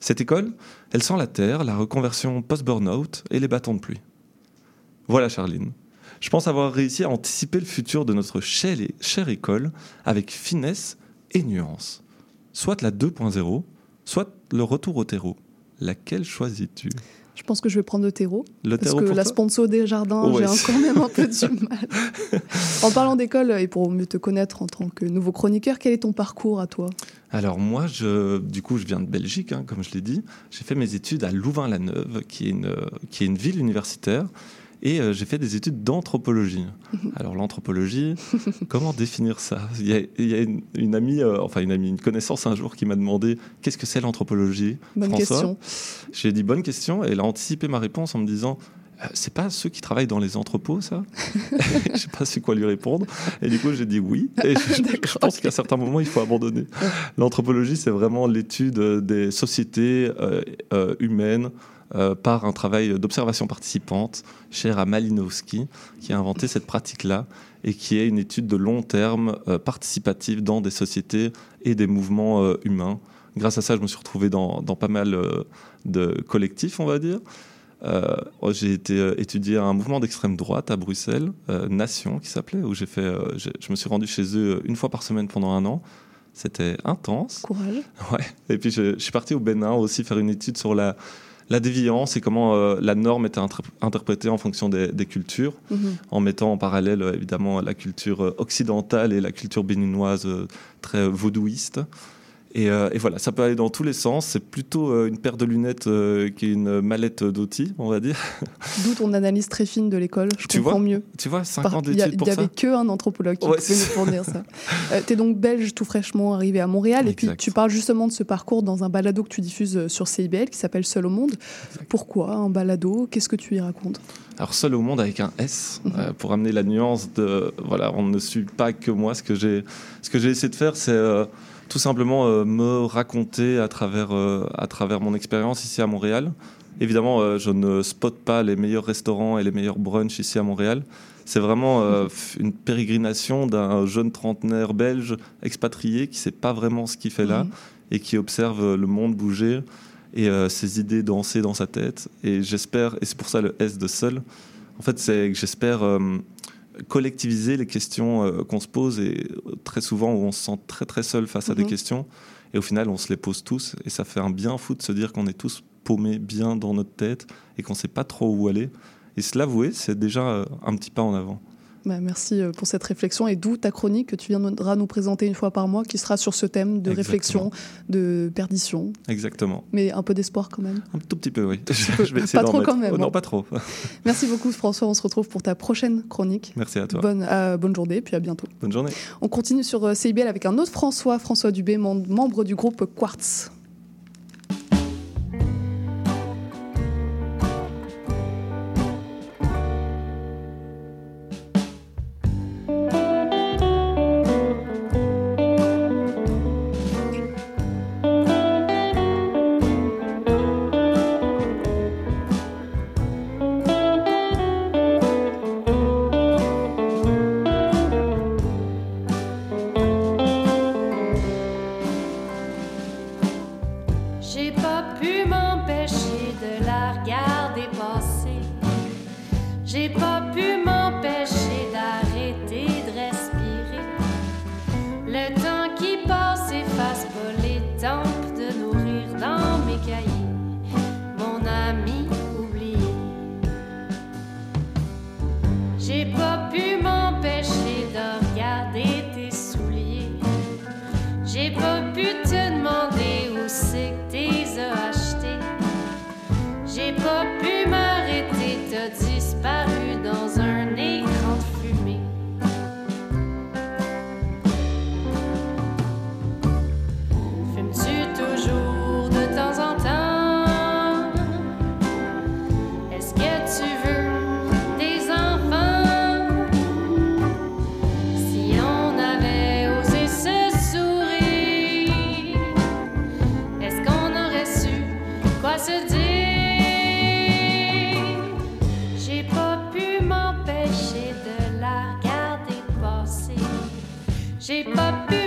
Cette école, elle sent la terre, la reconversion post-burnout et les bâtons de pluie. Voilà Charline. Je pense avoir réussi à anticiper le futur de notre chère, chère école avec finesse et nuance. Soit la 2.0, soit le retour au terreau. Laquelle choisis-tu? Je pense que je vais prendre le terreau. Le parce terreau que pour la sponsor des jardins, Ouais. j'ai quand même un peu du mal. en parlant d'école et pour mieux te connaître en tant que nouveau chroniqueur, quel est ton parcours à toi? Alors moi, je, du coup, je viens de Belgique, hein, comme je l'ai dit. J'ai fait mes études à Louvain-la-Neuve, qui, est une, qui est une ville universitaire. Et euh, j'ai fait des études d'anthropologie. Alors l'anthropologie, comment définir ça? Il y a, il y a une, une amie, euh, enfin une amie, une connaissance un jour qui m'a demandé qu'est-ce que c'est l'anthropologie? Bonne François question. J'ai dit bonne question et elle a anticipé ma réponse en me disant Euh, c'est pas ceux qui travaillent dans les entrepôts, ça? Je sais pas c'est quoi lui répondre. Et du coup, j'ai dit oui. Et je, je pense qu'à certains moments, il faut abandonner. L'anthropologie, c'est vraiment l'étude des sociétés euh, euh, humaines euh, par un travail d'observation participante, cher à Malinowski, qui a inventé cette pratique-là et qui est une étude de long terme euh, participative dans des sociétés et des mouvements euh, humains. Grâce à ça, je me suis retrouvé dans, dans pas mal de collectifs, on va dire. J'ai été étudier un mouvement d'extrême droite à Bruxelles, Nation qui s'appelait, où j'ai fait, je me suis rendu chez eux une fois par semaine pendant un an. C'était intense. Courage. Ouais. Et puis je, je suis parti au Bénin aussi faire une étude sur la, la déviance et comment euh, la norme était interprétée en fonction des, des cultures, Mhm. en mettant en parallèle euh, évidemment la culture euh, occidentale et la culture béninoise très vaudouiste. Et, euh, et voilà, ça peut aller dans tous les sens. C'est plutôt euh, une paire de lunettes euh, qui est une mallette d'outils, on va dire. D'où ton analyse très fine de l'école. Je Tu comprends vois mieux. Tu vois, 5 Par- ans y d'études pour Il n'y avait qu'un anthropologue qui Ouais, pouvait nous fournir ça. Euh, tu es donc belge tout fraîchement arrivé à Montréal. Et puis tu parles justement de ce parcours dans un balado que tu diffuses sur CIBL qui s'appelle Seul au monde. Pourquoi un balado? Qu'est-ce que tu y racontes? Alors seul au monde avec un S euh, pour amener la nuance de voilà on ne suit pas que moi ce que j'ai ce que j'ai essayé de faire c'est euh, tout simplement euh, me raconter à travers euh, à travers mon expérience ici à Montréal. Évidemment euh, je ne spotte pas les meilleurs restaurants et les meilleurs brunchs ici à Montréal. C'est vraiment f- une pérégrination d'un jeune trentenaire belge expatrié qui sait pas vraiment ce qu'il fait là Mhm. et qui observe le monde bouger et ses idées danser dans sa tête. Et j'espère, et c'est pour ça le S de seul, en fait, c'est que j'espère collectiviser les questions euh, qu'on se pose et euh, très souvent où on se sent très très seul face à des Mhm. questions. Et au final, on se les pose tous et ça fait un bien fou de se dire qu'on est tous paumés bien dans notre tête et qu'on sait pas trop où aller. Et se l'avouer, c'est déjà euh, un petit pas en avant. Bah, Merci euh, pour cette réflexion et d'où ta chronique que tu viendras nous présenter une fois par mois qui sera sur ce thème de Exactement. réflexion, de perdition, Exactement. mais un peu d'espoir quand même. Un tout petit peu, oui. peu. Je vais essayer Pas trop mettre. quand même, Oh, non, pas trop. Merci beaucoup François, on se retrouve pour ta prochaine chronique. Merci à toi. Bonne, euh, bonne journée, puis à bientôt. Bonne journée. On continue sur euh, CIBL avec un autre François, François Dubé, mem- membre du groupe Quartz. J'ai pas pu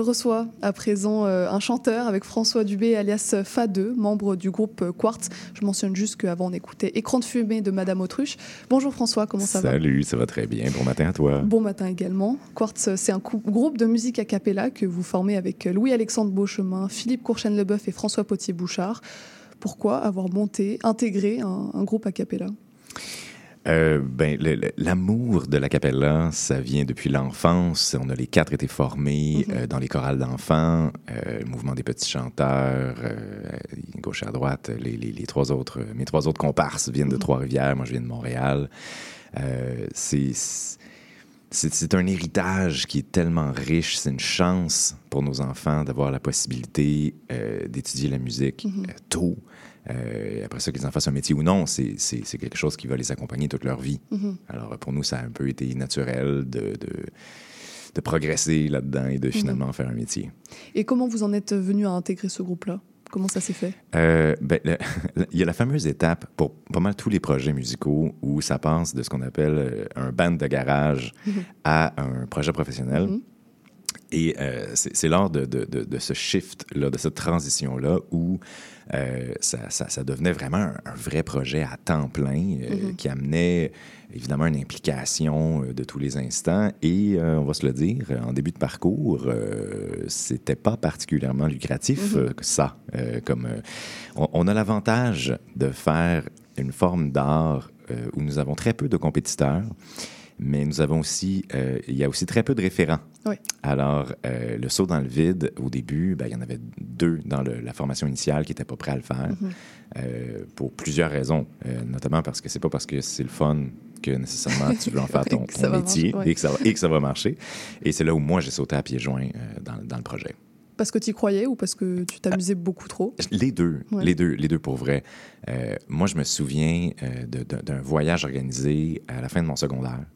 Je reçois à présent euh, un chanteur avec François Dubé alias Fa2, membre du groupe Quartz. Je mentionne juste qu'avant on écoutait Écran de fumée de Madame Autruche. Bonjour François, comment ça va? Salut, ça va très bien. Bon matin à toi. Bon matin également. Quartz, c'est un groupe de musique a cappella que vous formez avec Louis-Alexandre Beauchemin, Philippe Courchaine-Leboeuf et François Potier-Bouchard. Pourquoi avoir monté, intégré un, un groupe a cappella? Euh, ben, l'amour de la capella, ça vient depuis l'enfance. On a les quatre été formés Mhm. euh, dans les chorales d'enfants, euh, le mouvement des petits chanteurs, euh, gauche à droite. Les, les- les trois autres, mes trois autres comparses viennent de Trois-Rivières. Moi, je viens de Montréal. Euh, c'est un héritage qui est tellement riche. C'est une chance pour nos enfants d'avoir la possibilité euh, d'étudier la musique Mhm. euh, tôt. Euh, après ça, qu'ils en fassent un métier ou non, c'est quelque chose qui va les accompagner toute leur vie. Mhm. Alors, pour nous, ça a un peu été naturel de, de, de progresser là-dedans et de finalement en faire un métier. Et comment vous en êtes venu à intégrer ce groupe-là? Comment ça s'est fait? Euh, ben, le- il y a la fameuse étape pour pas mal tous les projets musicaux où ça passe de ce qu'on appelle euh, un band de garage Mhm. à un projet professionnel. Et euh, c'est c'est lors de, de- de- de ce shift-là, de cette transition-là, où euh, ça, ça- ça devenait vraiment un, un vrai projet à temps plein euh, Mhm. qui amenait évidemment une implication euh, de tous les instants. Et euh, on va se le dire, en début de parcours, euh, c'était pas particulièrement lucratif Mhm. euh, que ça. Euh, comme, euh, on, on a l'avantage de faire une forme d'art euh, où nous avons très peu de compétiteurs, mais nous avons aussi, euh, il y a aussi très peu de référents. Oui. Alors, euh, le saut dans le vide, au début, ben, il y en avait deux dans le- la formation initiale qui n'étaient pas prêts à le faire, Mhm. euh, pour plusieurs raisons, notamment parce que c'est pas parce que c'est le fun que nécessairement tu veux en faire ton, métier marcher, ouais. et, que ça va, et que ça va marcher. Et c'est là où moi, j'ai sauté à pieds joints dans, dans le projet. Parce que tu y croyais ou parce que tu t'amusais beaucoup trop? Les deux, Ouais. les deux, les deux pour vrai. Euh, moi, je me souviens euh, d'un voyage organisé à la fin de mon secondaire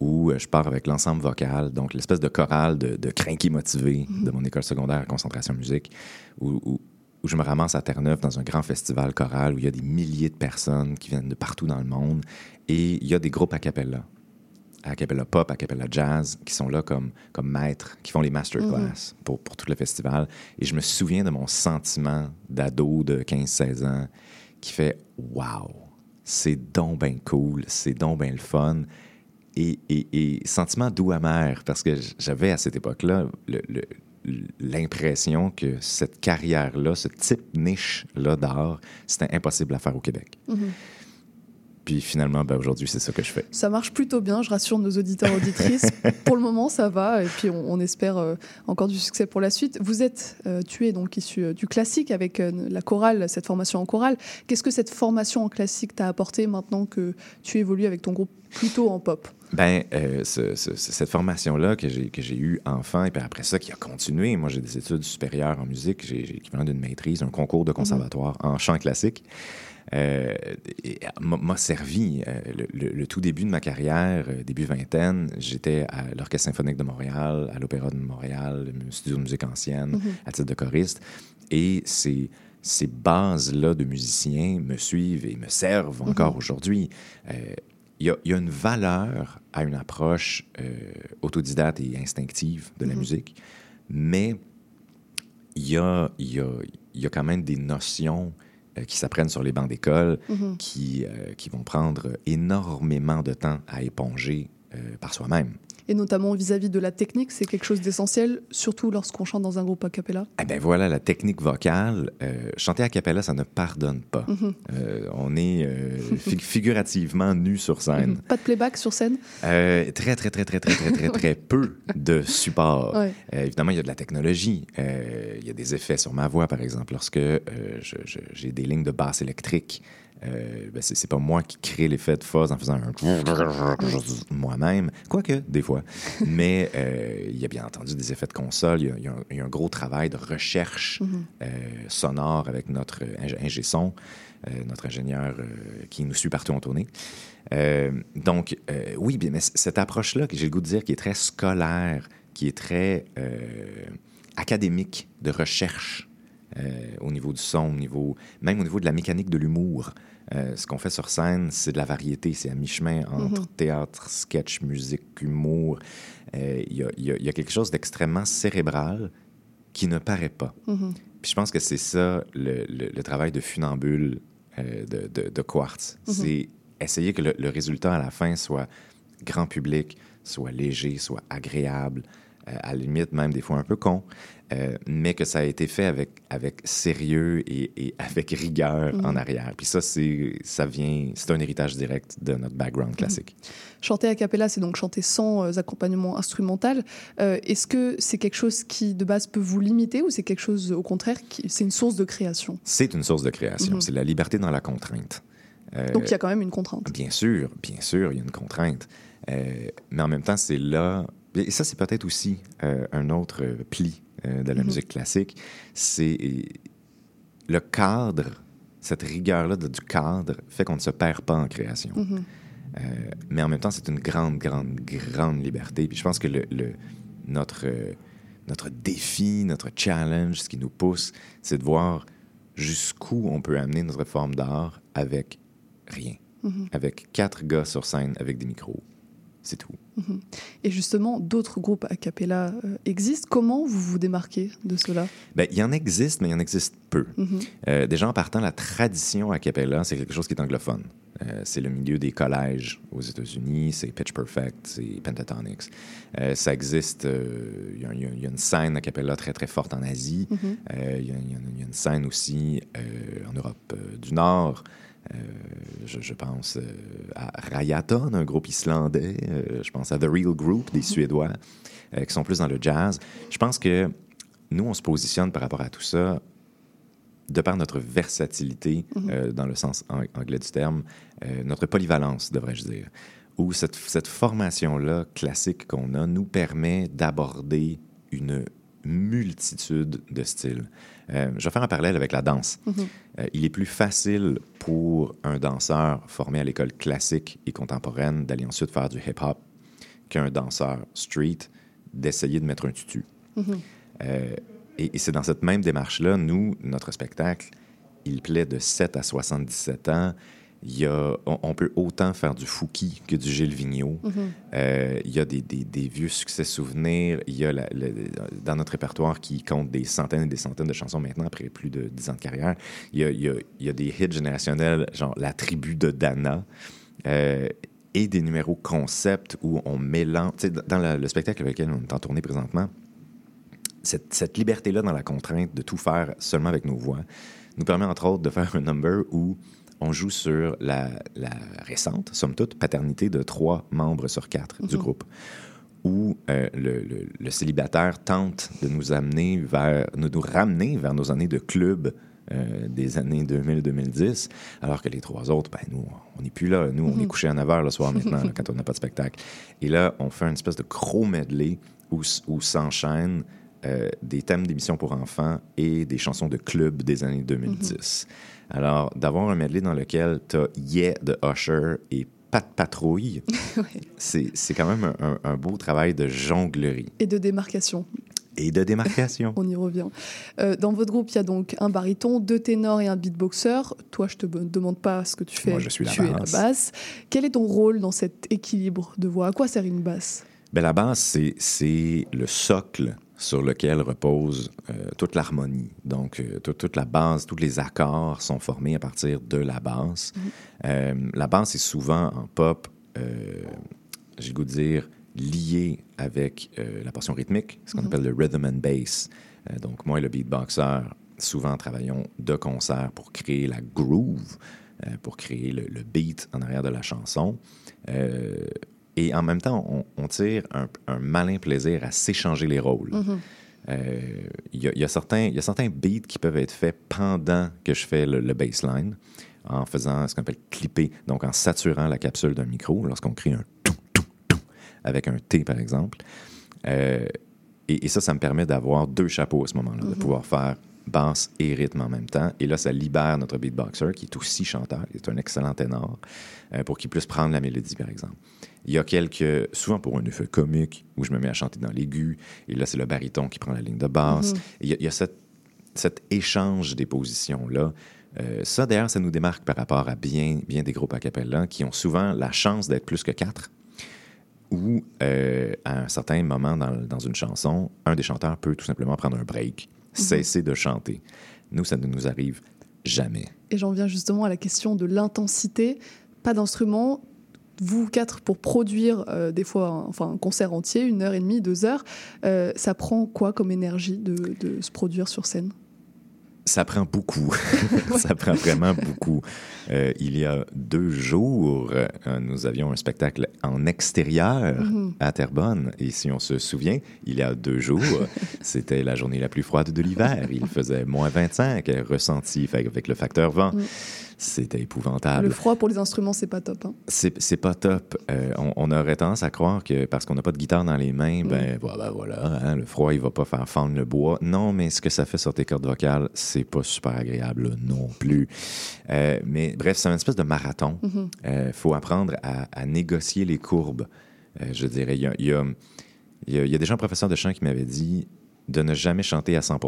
où euh, je pars avec l'ensemble vocal, donc l'espèce de chorale de, de crinqués motivés Mhm. de mon école secondaire à concentration musique, où, où- où je me ramasse à Terre-Neuve dans un grand festival choral où il y a des milliers de personnes qui viennent de partout dans le monde et il y a des groupes a cappella, a cappella pop, a cappella jazz, qui sont là comme, comme maîtres, qui font les masterclass pour, pour tout le festival. Et je me souviens de mon sentiment d'ado de 15-16 ans qui fait « wow ». c'est donc bien cool, c'est donc bien le fun. Et, et, et, sentiment doux amer, parce que j'avais à cette époque-là l'impression que cette carrière-là, ce type niche-là d'art, c'était impossible à faire au Québec. Mm-hmm. Puis finalement, ben, aujourd'hui, c'est ça que je fais. Ça marche plutôt bien, je rassure nos auditeurs et auditrices. pour le moment, ça va, et puis on, espère euh, encore du succès pour la suite. Vous êtes, euh, tu es donc issu euh, du classique avec la chorale, cette formation en chorale. Qu'est-ce que cette formation en classique t'a apporté maintenant que tu évolues avec ton groupe plutôt en pop? Ben, cette formation-là que j'ai, que j'ai eue enfant, et puis après ça, qui a continué. Moi, j'ai des études supérieures en musique, j'ai, l'équivalent d'une maîtrise, un concours de conservatoire en chant classique. Euh, m'a servi. Euh, le, tout début de ma carrière, euh, début vingtaine, j'étais à l'Orchestre symphonique de Montréal, à l'Opéra de Montréal, le Studio de musique ancienne, mhm. à titre de choriste. Et ces, ces bases-là de musiciens me suivent et me servent mhm. encore aujourd'hui. Il y, a, y, a une valeur à une approche autodidacte et instinctive de la mhm. musique, mais il y a, y, a, y a quand même des notions euh, qui s'apprennent sur les bancs d'école, mhm. qui, euh, qui vont prendre énormément de temps à éponger euh, par soi-même et notamment vis-à-vis de la technique, c'est quelque chose d'essentiel, surtout lorsqu'on chante dans un groupe a cappella. Eh bien voilà, la technique vocale, euh, chanter a cappella, ça ne pardonne pas. Mhm. euh, on est euh, figurativement nu sur scène. Pas de playback sur scène? Très, très, très, très, très, très, très, très peu de support. Évidemment, il y a de la technologie. Il y a des effets sur ma voix, par exemple, lorsque j'ai des lignes de basse électrique. Euh, ben c'est pas moi qui crée l'effet de fuzz en faisant un moi-même, quoique des fois. Mais euh, il y a bien entendu des effets de console. Il y, a, un gros travail de recherche mm-hmm. euh, sonore avec notre ingé son, notre ingénieur qui nous suit partout en tournée. donc, oui, mais cette approche-là, que j'ai le goût de dire, qui est très scolaire, qui est très académique de recherche au niveau du son, au niveau, même au niveau de la mécanique de l'humour. Euh, ce qu'on fait sur scène, c'est de la variété. C'est à mi-chemin entre mhm. théâtre, sketch, musique, humour. Euh, il y, a quelque chose d'extrêmement cérébral qui ne paraît pas. Mhm. Puis je pense que c'est ça le, travail de funambule euh, de, Quartz. Mhm. C'est essayer que le, résultat à la fin soit grand public, soit léger, soit agréable, à la limite même des fois un peu con, euh, mais que ça a été fait avec, avec sérieux et, avec rigueur en mhm. arrière. Puis ça, c'est, ça vient, c'est un héritage direct de notre background mhm. classique. Chanter a cappella, c'est donc chanter sans euh, accompagnement instrumental. Euh, est-ce que c'est quelque chose qui, de base, peut vous limiter ou c'est quelque chose, au contraire, qui, c'est une source de création? C'est une source de création. Mhm. C'est la liberté dans la contrainte. donc il y a quand même une contrainte. Bien sûr, bien sûr, il y a une contrainte. mais en même temps, c'est là... Et ça, c'est peut-être aussi un autre pli euh, de la mhm. musique classique, c'est le cadre, cette rigueur-là du cadre fait qu'on ne se perd pas en création. Mhm. Euh, mais en même temps, c'est une grande, grande, grande liberté. Puis je pense que le, notre, notre défi, notre challenge, ce qui nous pousse, c'est de voir jusqu'où on peut amener notre forme d'art avec rien. Mhm. Avec quatre gars sur scène avec des micros. C'est tout. Mhm. Et justement, d'autres groupes a cappella euh, existent. Comment vous vous démarquez de cela? Ben, Il y en existe, mais il y en existe peu. Mhm. Euh, déjà, en partant, la tradition a cappella, c'est quelque chose qui est anglophone. Euh, c'est le milieu des collèges aux États-Unis, c'est Pitch Perfect, c'est Pentatonix. ça existe, il y, a une scène a cappella très, très forte en Asie. Mhm. Il y, a une scène aussi en Europe du Nord. Euh, je, pense euh, à Rayaton, un groupe islandais. Euh, je pense à The Real Group, des Suédois, qui sont plus dans le jazz. Je pense que nous, on se positionne par rapport à tout ça de par notre versatilité, mhm. dans le sens anglais du terme, notre polyvalence, devrais-je dire, où cette, cette formation-là classique qu'on a nous permet d'aborder une multitude de styles. Euh, je vais faire un parallèle avec la danse. Mhm. Euh, il est plus facile pour un danseur formé à l'école classique et contemporaine d'aller ensuite faire du hip-hop qu'un danseur street d'essayer de mettre un tutu. Mhm. Euh, et, c'est dans cette même démarche-là, nous, notre spectacle, il plaît de 7 à 77 ans. Il y a, on, peut autant faire du Fouki que du Gilles Vigneault. Mhm. Euh, il y a des, des- des vieux succès souvenirs. Il y a la- dans notre répertoire qui compte des centaines et des centaines de chansons maintenant, après plus de 10 ans de carrière. Il y a, il y a- il y a des hits générationnels, genre La tribu de Dana. euh, et des numéros concept où on mélange. Dans la- le spectacle avec lequel on est en tournée présentement, cette, cette liberté-là dans la contrainte de tout faire seulement avec nos voix nous permet entre autres de faire un number où on joue sur la, la récente, somme toute, paternité de trois membres sur quatre du Mhm. groupe, où euh, le, le- le célibataire tente de nous amener vers, nous, nous ramener vers nos années de club euh, des années 2000-2010, alors que les trois autres, ben, nous, on n'est plus là. Nous, on est couché à 9 h le soir maintenant, là, quand on n'a pas de spectacle. Et là, on fait une espèce de gros medley où s'enchaînent euh, des thèmes d'émissions pour enfants et des chansons de club des années 2010. Alors, d'avoir un medley dans lequel tu as Yeah de Usher et Pat Patrouille, c'est c'est quand même un, beau travail de jonglerie Et de démarcation. et de démarcation. On y revient. Euh, dans votre groupe, il y a donc un baryton, deux ténors et un beatboxer. Toi, je te demande pas ce que tu fais. Moi, je suis la tu basse. es la basse. Quel est ton rôle dans cet équilibre de voix? À quoi sert une basse? Ben, la basse, c'est- c'est le socle sur lequel repose euh, toute l'harmonie. Donc, euh, toute- toute la base, tous les accords sont formés à partir de la basse. Euh, la basse est souvent en pop, j'ai le goût de dire, liée avec la portion rythmique, ce qu'on Mhm. appelle le rhythm and bass. Donc, moi et le beatboxer, souvent travaillons de concert pour créer la groove, pour créer le, le beat en arrière de la chanson. Euh, et en même temps, on, on tire un, un malin plaisir à s'échanger les rôles. Euh, Il y, a- il y a certains- y a certains beats qui peuvent être faits pendant que je fais le, le baseline, en faisant ce qu'on appelle clipper, donc en saturant la capsule d'un micro, lorsqu'on crée un tout, tout, tout, avec un T, par exemple. Euh, et, et ça, ça me permet d'avoir deux chapeaux à ce moment-là, de Mhm. pouvoir faire basse et rythme en même temps. Et là, ça libère notre beatboxer, qui est aussi chanteur, qui est un excellent ténor, euh, pour qu'il puisse prendre la mélodie, par exemple. Il y a quelques, souvent pour un effet comique, où je me mets à chanter dans l'aigu, et là, c'est le baryton qui prend la ligne de basse. Mhm. Et Il y a, il y a cette- cet échange des positions-là. Euh, ça, d'ailleurs, ça nous démarque par rapport à bien, bien des groupes a cappella qui ont souvent la chance d'être plus que quatre, ou euh, à un certain moment dans, dans une chanson, un des chanteurs peut tout simplement prendre un break, cesser de chanter. Nous, ça ne nous arrive jamais. Et j'en viens justement à la question de l'intensité. Pas d'instrument. Vous quatre, pour produire euh, des fois un, enfin, un concert entier, une heure et demie, deux heures, euh, ça prend quoi comme énergie de, de se produire sur scène? Ça prend beaucoup. ça prend vraiment beaucoup. Euh, il y a deux jours, euh, nous avions un spectacle en extérieur Mhm. à Terrebonne. Et si on se souvient, il y a deux jours, c'était la journée la plus froide de l'hiver. Il faisait moins 25, euh, ressenti avec le facteur vent. Mm. C'était épouvantable. Le froid pour les instruments, c'est pas top. hein. C'est pas top. Euh, on, on aurait tendance à croire que parce qu'on n'a pas de guitare dans les mains, ben voilà, voilà hein, le froid, il va pas faire fendre le bois. Non, mais ce que ça fait sur tes cordes vocales, c'est pas super agréable non plus. Euh, mais bref, c'est une espèce de marathon. Il Mhm. faut apprendre à, à négocier les courbes. Euh, je dirais, il y a, y, a, y a- il y a déjà un professeur de chant qui m'avait dit de ne jamais chanter à 100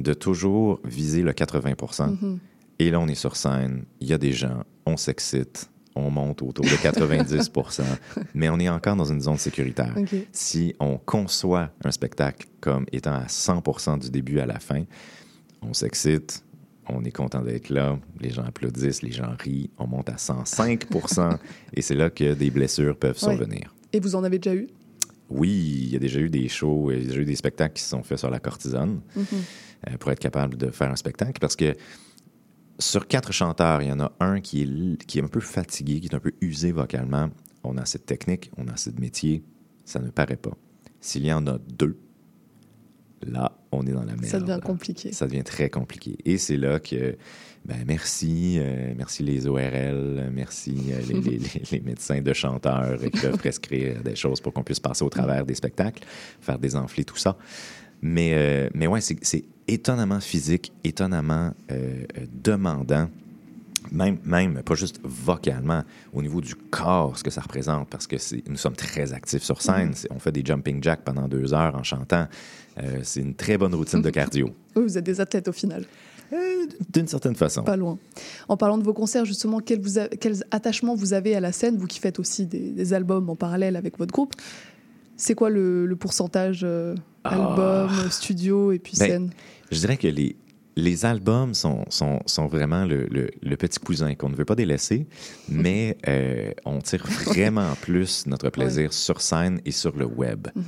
de toujours viser le 80 Mhm. Et là, on est sur scène, il y a des gens, on s'excite, on monte autour de 90% mais on est encore dans une zone sécuritaire. Si on conçoit un spectacle comme étant à 100% du début à la fin, on s'excite, on est content d'être là, les gens applaudissent, les gens rient, on monte à 105% et c'est là que des blessures peuvent Ouais. survenir. Et vous en avez déjà eu? Oui, il y a déjà eu des shows, il y a déjà eu des spectacles qui se sont faits sur la cortisone Mhm. euh, pour être capable de faire un spectacle. Parce que sur quatre chanteurs, il y en a un qui est, qui est un peu fatigué, qui est un peu usé vocalement. On a de technique, on a de métier, ça ne paraît pas. S'il y en a deux, là, on est dans la merde. Ça devient compliqué. Ça devient très compliqué. Et c'est là que, ben, merci, euh, merci les ORL, merci euh, les, les- les- les médecins de chanteurs qui peuvent prescrire des choses pour qu'on puisse passer au travers des spectacles, faire des enflés, tout ça. Mais, euh, mais ouais, c'est étonnamment physique, étonnamment euh, euh, demandant. Même, même, pas juste vocalement, au niveau du corps, ce que ça représente, parce que nous sommes très actifs sur scène. C'est- On fait des jumping jacks pendant deux heures en chantant. Euh, c'est une très bonne routine de cardio. Oui, vous êtes des athlètes au final. D'une certaine façon. Pas loin. En parlant de vos concerts, justement, quel, vous a- quel attachement vous avez à la scène, vous qui faites aussi des, des albums en parallèle avec votre groupe C'est quoi le, le pourcentage euh, album, studio et puis Ben, scène Je dirais que les, les albums sont, sont, sont vraiment le, le- le petit cousin qu'on ne veut pas délaisser, mais euh, on tire vraiment plus notre plaisir sur scène et sur le web. Mhm.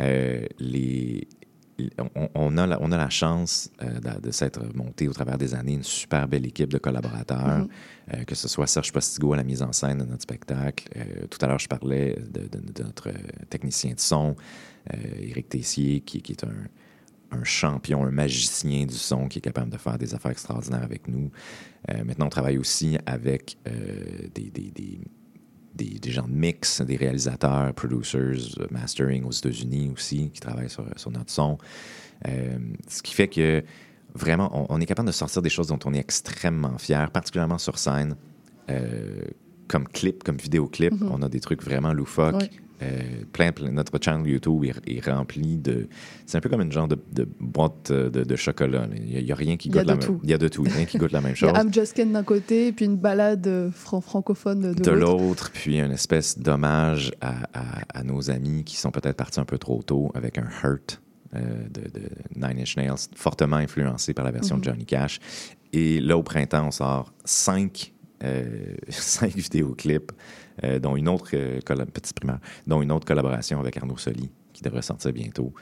Euh, les, on, on a la, on a la chance euh, de, de s'être monté au travers des années une super belle équipe de collaborateurs, Mhm. euh, que ce soit Serge Postigo à la mise en scène de notre spectacle. Euh, tout à l'heure, je parlais de, de- de notre technicien de son, Éric Tessier, qui, qui est un, un champion, un magicien du son qui est capable de faire des affaires extraordinaires avec nous. Euh, maintenant, on travaille aussi avec euh, des, des- des- des- des gens de mix, des réalisateurs, producers, euh, mastering aux États-Unis aussi, qui travaillent sur, sur notre son. Euh, ce qui fait que vraiment, on, on est capable de sortir des choses dont on est extrêmement fier, particulièrement sur scène. Euh, comme clip, comme vidéoclip, Mhm. on a des trucs vraiment loufoques. Euh, plein, plein- notre channel YouTube est, est rempli de. C'est un peu comme une genre de, de boîte euh, de, de chocolat. Il n'y a, rien qui Il y a goûte la de même. tout. Il y a de tout. Rien qui goûte la même Il y a chose. Just Ken d'un côté, et puis une balade euh, fran- francophone de, de l'autre. puis une espèce d'hommage à, à- à nos amis qui sont peut-être partis un peu trop tôt avec un Hurt euh, de, Nine Inch Nails, fortement influencé par la version de Johnny Cash. Et là, au printemps, on sort cinq, euh, cinq vidéoclips, euh, dont une autre, euh, petite primaire, dont une autre collaboration avec Arnaud Soli, qui devrait sortir bientôt.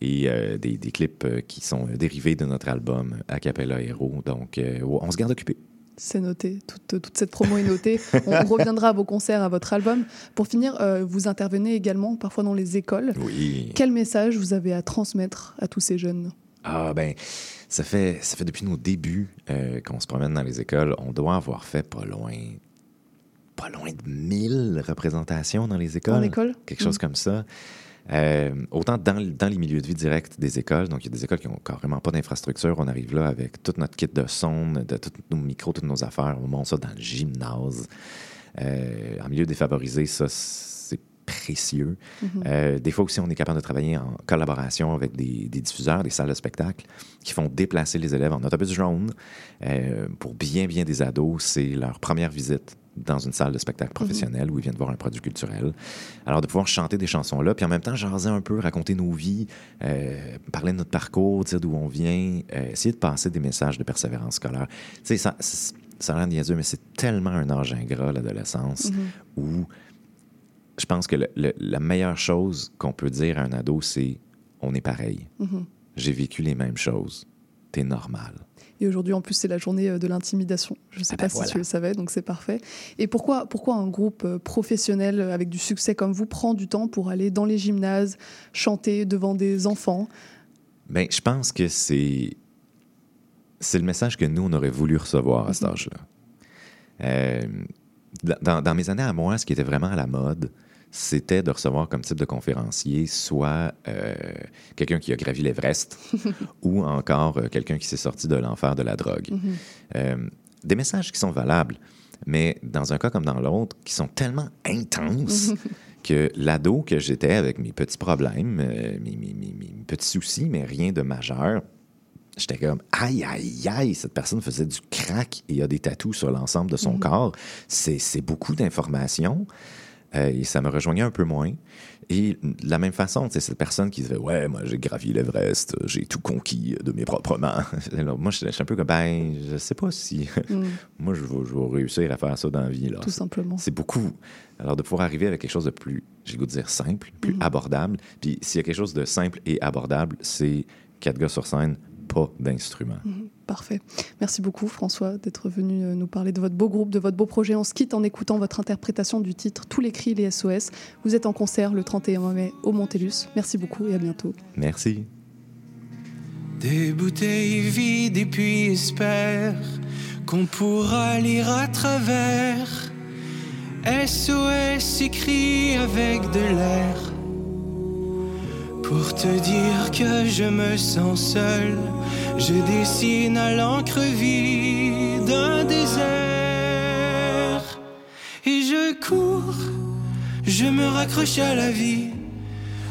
Et euh, des, des clips euh, qui sont dérivés de notre album Acapella Hero. Donc, euh, on se garde occupé. C'est noté, toute, toute cette promo est notée. On, on reviendra à vos concerts, à votre album. Pour finir, vous intervenez également parfois dans les écoles. Oui. Quel message vous avez à transmettre à tous ces jeunes? Ah ben, ça fait, ça fait depuis nos débuts qu'on se promène dans les écoles. On doit avoir fait pas loin, pas loin de 1000 représentations dans les écoles. En école? Quelque chose Mm. comme ça. Euh, autant dans, dans les milieux de vie directs des écoles, donc il y a des écoles qui n'ont carrément pas d'infrastructure. On arrive là avec tout notre kit de son, de tous nos micros, toutes nos affaires. On monte ça dans le gymnase. Euh, en milieu défavorisé, ça, c'est précieux. Mhm. Euh, des fois aussi, on est capable de travailler en collaboration avec des, des diffuseurs, des salles de spectacle qui font déplacer les élèves en autobus jaune. Pour bien, bien des ados, c'est leur première visite dans une salle de spectacle professionnelle où ils viennent voir un produit culturel. Alors, de pouvoir chanter des chansons là, puis en même temps, jaser un peu, raconter nos vies, euh, parler de notre parcours, dire d'où on vient, euh, essayer de passer des messages de persévérance scolaire. Tu sais, ça, ça l'air niaiseux, mais c'est tellement un âge ingrat, l'adolescence, Mhm. où je pense que le- le- la meilleure chose qu'on peut dire à un ado, c'est on est pareil. Mhm. J'ai vécu les mêmes choses. T'es normal. Et aujourd'hui, en plus, c'est la journée euh, de l'intimidation. Je ne sais Ah pas ben si tu le savais, donc c'est parfait. Et pourquoi, pourquoi un groupe euh, professionnel euh, avec du succès comme vous prend du temps pour aller dans les gymnases, chanter devant des enfants? Ben, je pense que c'est c'est le message que nous on aurait voulu recevoir à cet âge-là. Euh, dans, dans mes années à moi, ce qui était vraiment à la mode, c'était de recevoir comme type de conférencier soit euh, quelqu'un qui a gravi l'Everest ou encore euh, quelqu'un qui s'est sorti de l'enfer de la drogue. Mhm. Euh, des messages qui sont valables, mais dans un cas comme dans l'autre, qui sont tellement intenses que l'ado que j'étais avec mes petits problèmes, mes, mes- mes- mes petits soucis, mais rien de majeur, j'étais comme aïe, aïe, aïe, cette personne faisait du crack et a des tatous sur l'ensemble de son Mhm. corps. C'est c'est beaucoup d'informations. Euh, et ça me rejoignait un peu moins. Et de la même façon, c'est cette personne qui disait Ouais, moi j'ai gravi l'Everest, j'ai tout conquis de mes propres mains. Alors, moi, je suis un peu comme Ben, je sais pas si. Mm. moi, je vais, je vais réussir à faire ça dans la vie. Là. Tout simplement. C'est beaucoup. Alors, de pouvoir arriver avec quelque chose de plus, j'ai goût de dire simple, plus Mhm. abordable. Puis, s'il y a quelque chose de simple et abordable, c'est quatre gars sur scène, pas d'instrument. Mhm. Parfait. Merci beaucoup, François, d'être venu euh, nous parler de votre beau groupe, de votre beau projet. On se quitte en écoutant votre interprétation du titre Tous les cris, les SOS. Vous êtes en concert le 31 mai au Montellus. Merci beaucoup et à bientôt. Merci. Des bouteilles vides et puis espère qu'on pourra lire à travers. SOS écrit avec de l'air. Pour te dire que je me sens seul, je dessine à l'encre vide un désert. Et je cours, je me raccroche à la vie,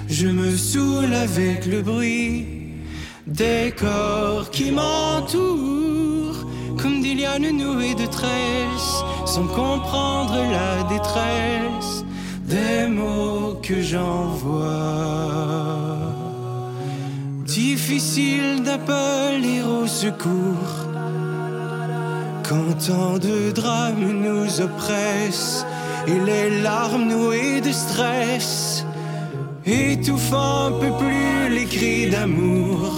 je me saoule avec le bruit des corps qui m'entourent. comme des lianes nouées de tresses, sans comprendre la détresse des mots que j'envoie. Difficile d'appeler au secours quand tant de drames nous oppressent et les larmes nouées de stress étouffant un peu plus les cris d'amour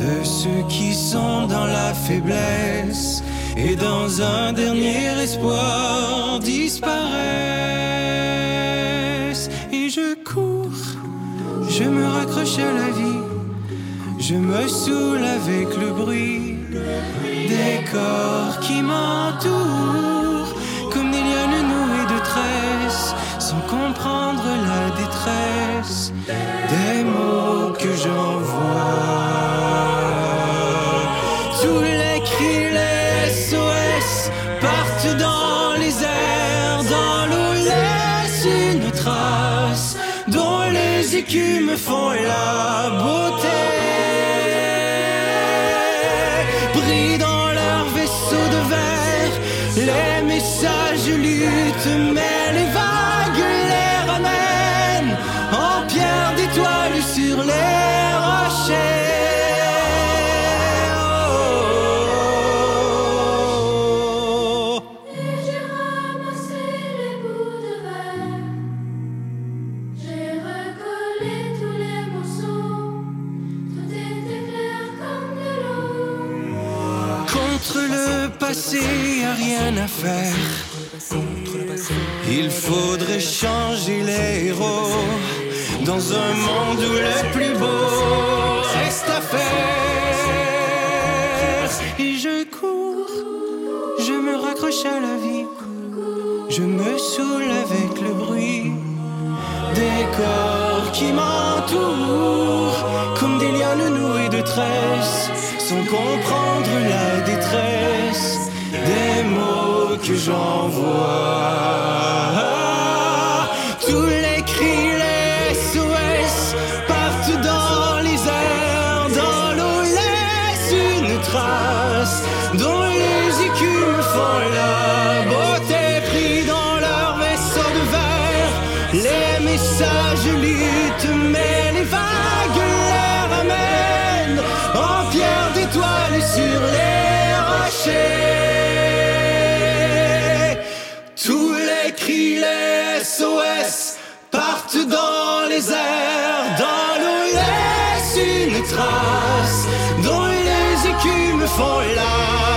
de ceux qui sont dans la faiblesse et dans un dernier espoir disparaissent. Je me raccroche à la vie, je me saoule avec le bruit des corps qui m'entourent comme des lianes nouées de tresses sans comprendre la détresse des mots que j'envoie. Les écumes font la beauté. Contre le passé, y a rien à faire. Il faudrait changer les héros dans un monde où le plus beau reste à faire. Et je cours, je me raccroche à la vie, je me saoule avec le bruit des corps qui m'entourent comme des lianes nouées de tresses sans comprendre la détresse des mots que j'envoie. Écumes font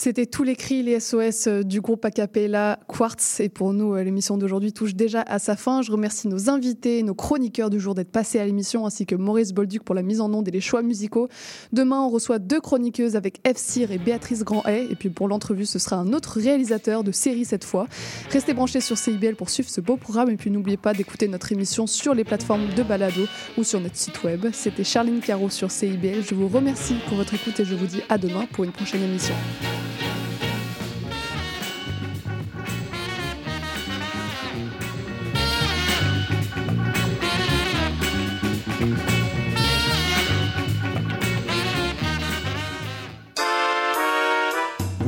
C'était tous les cris, les SOS euh, du groupe Acapella Quartz. Et pour nous, euh, l'émission d'aujourd'hui touche déjà à sa fin. Je remercie nos invités, nos chroniqueurs du jour d'être passés à l'émission, ainsi que Maurice Bolduc pour la mise en onde et les choix musicaux. Demain, on reçoit deux chroniqueuses avec F. Cyr et Béatrice Grandet. Et puis pour l'entrevue, ce sera un autre réalisateur de série cette fois. Restez branchés sur CIBL pour suivre ce beau programme. Et puis n'oubliez pas d'écouter notre émission sur les plateformes de balado ou sur notre site web. C'était Charline Caro sur CIBL. Je vous remercie pour votre écoute et je vous dis à demain pour une prochaine émission.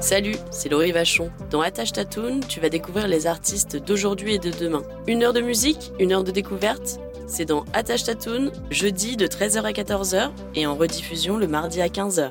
Salut, c'est Laurie Vachon. Dans Attache Tatoon, tu vas découvrir les artistes d'aujourd'hui et de demain. Une heure de musique, une heure de découverte. C'est dans Attache Tatoon, jeudi de 13h à 14h et en rediffusion le mardi à 15h.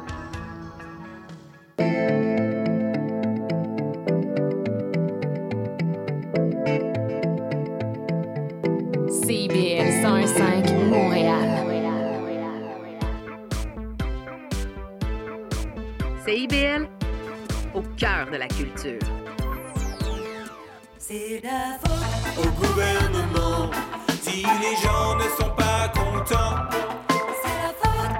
Au cœur de la culture. C'est la faute au gouvernement si les gens ne sont pas contents.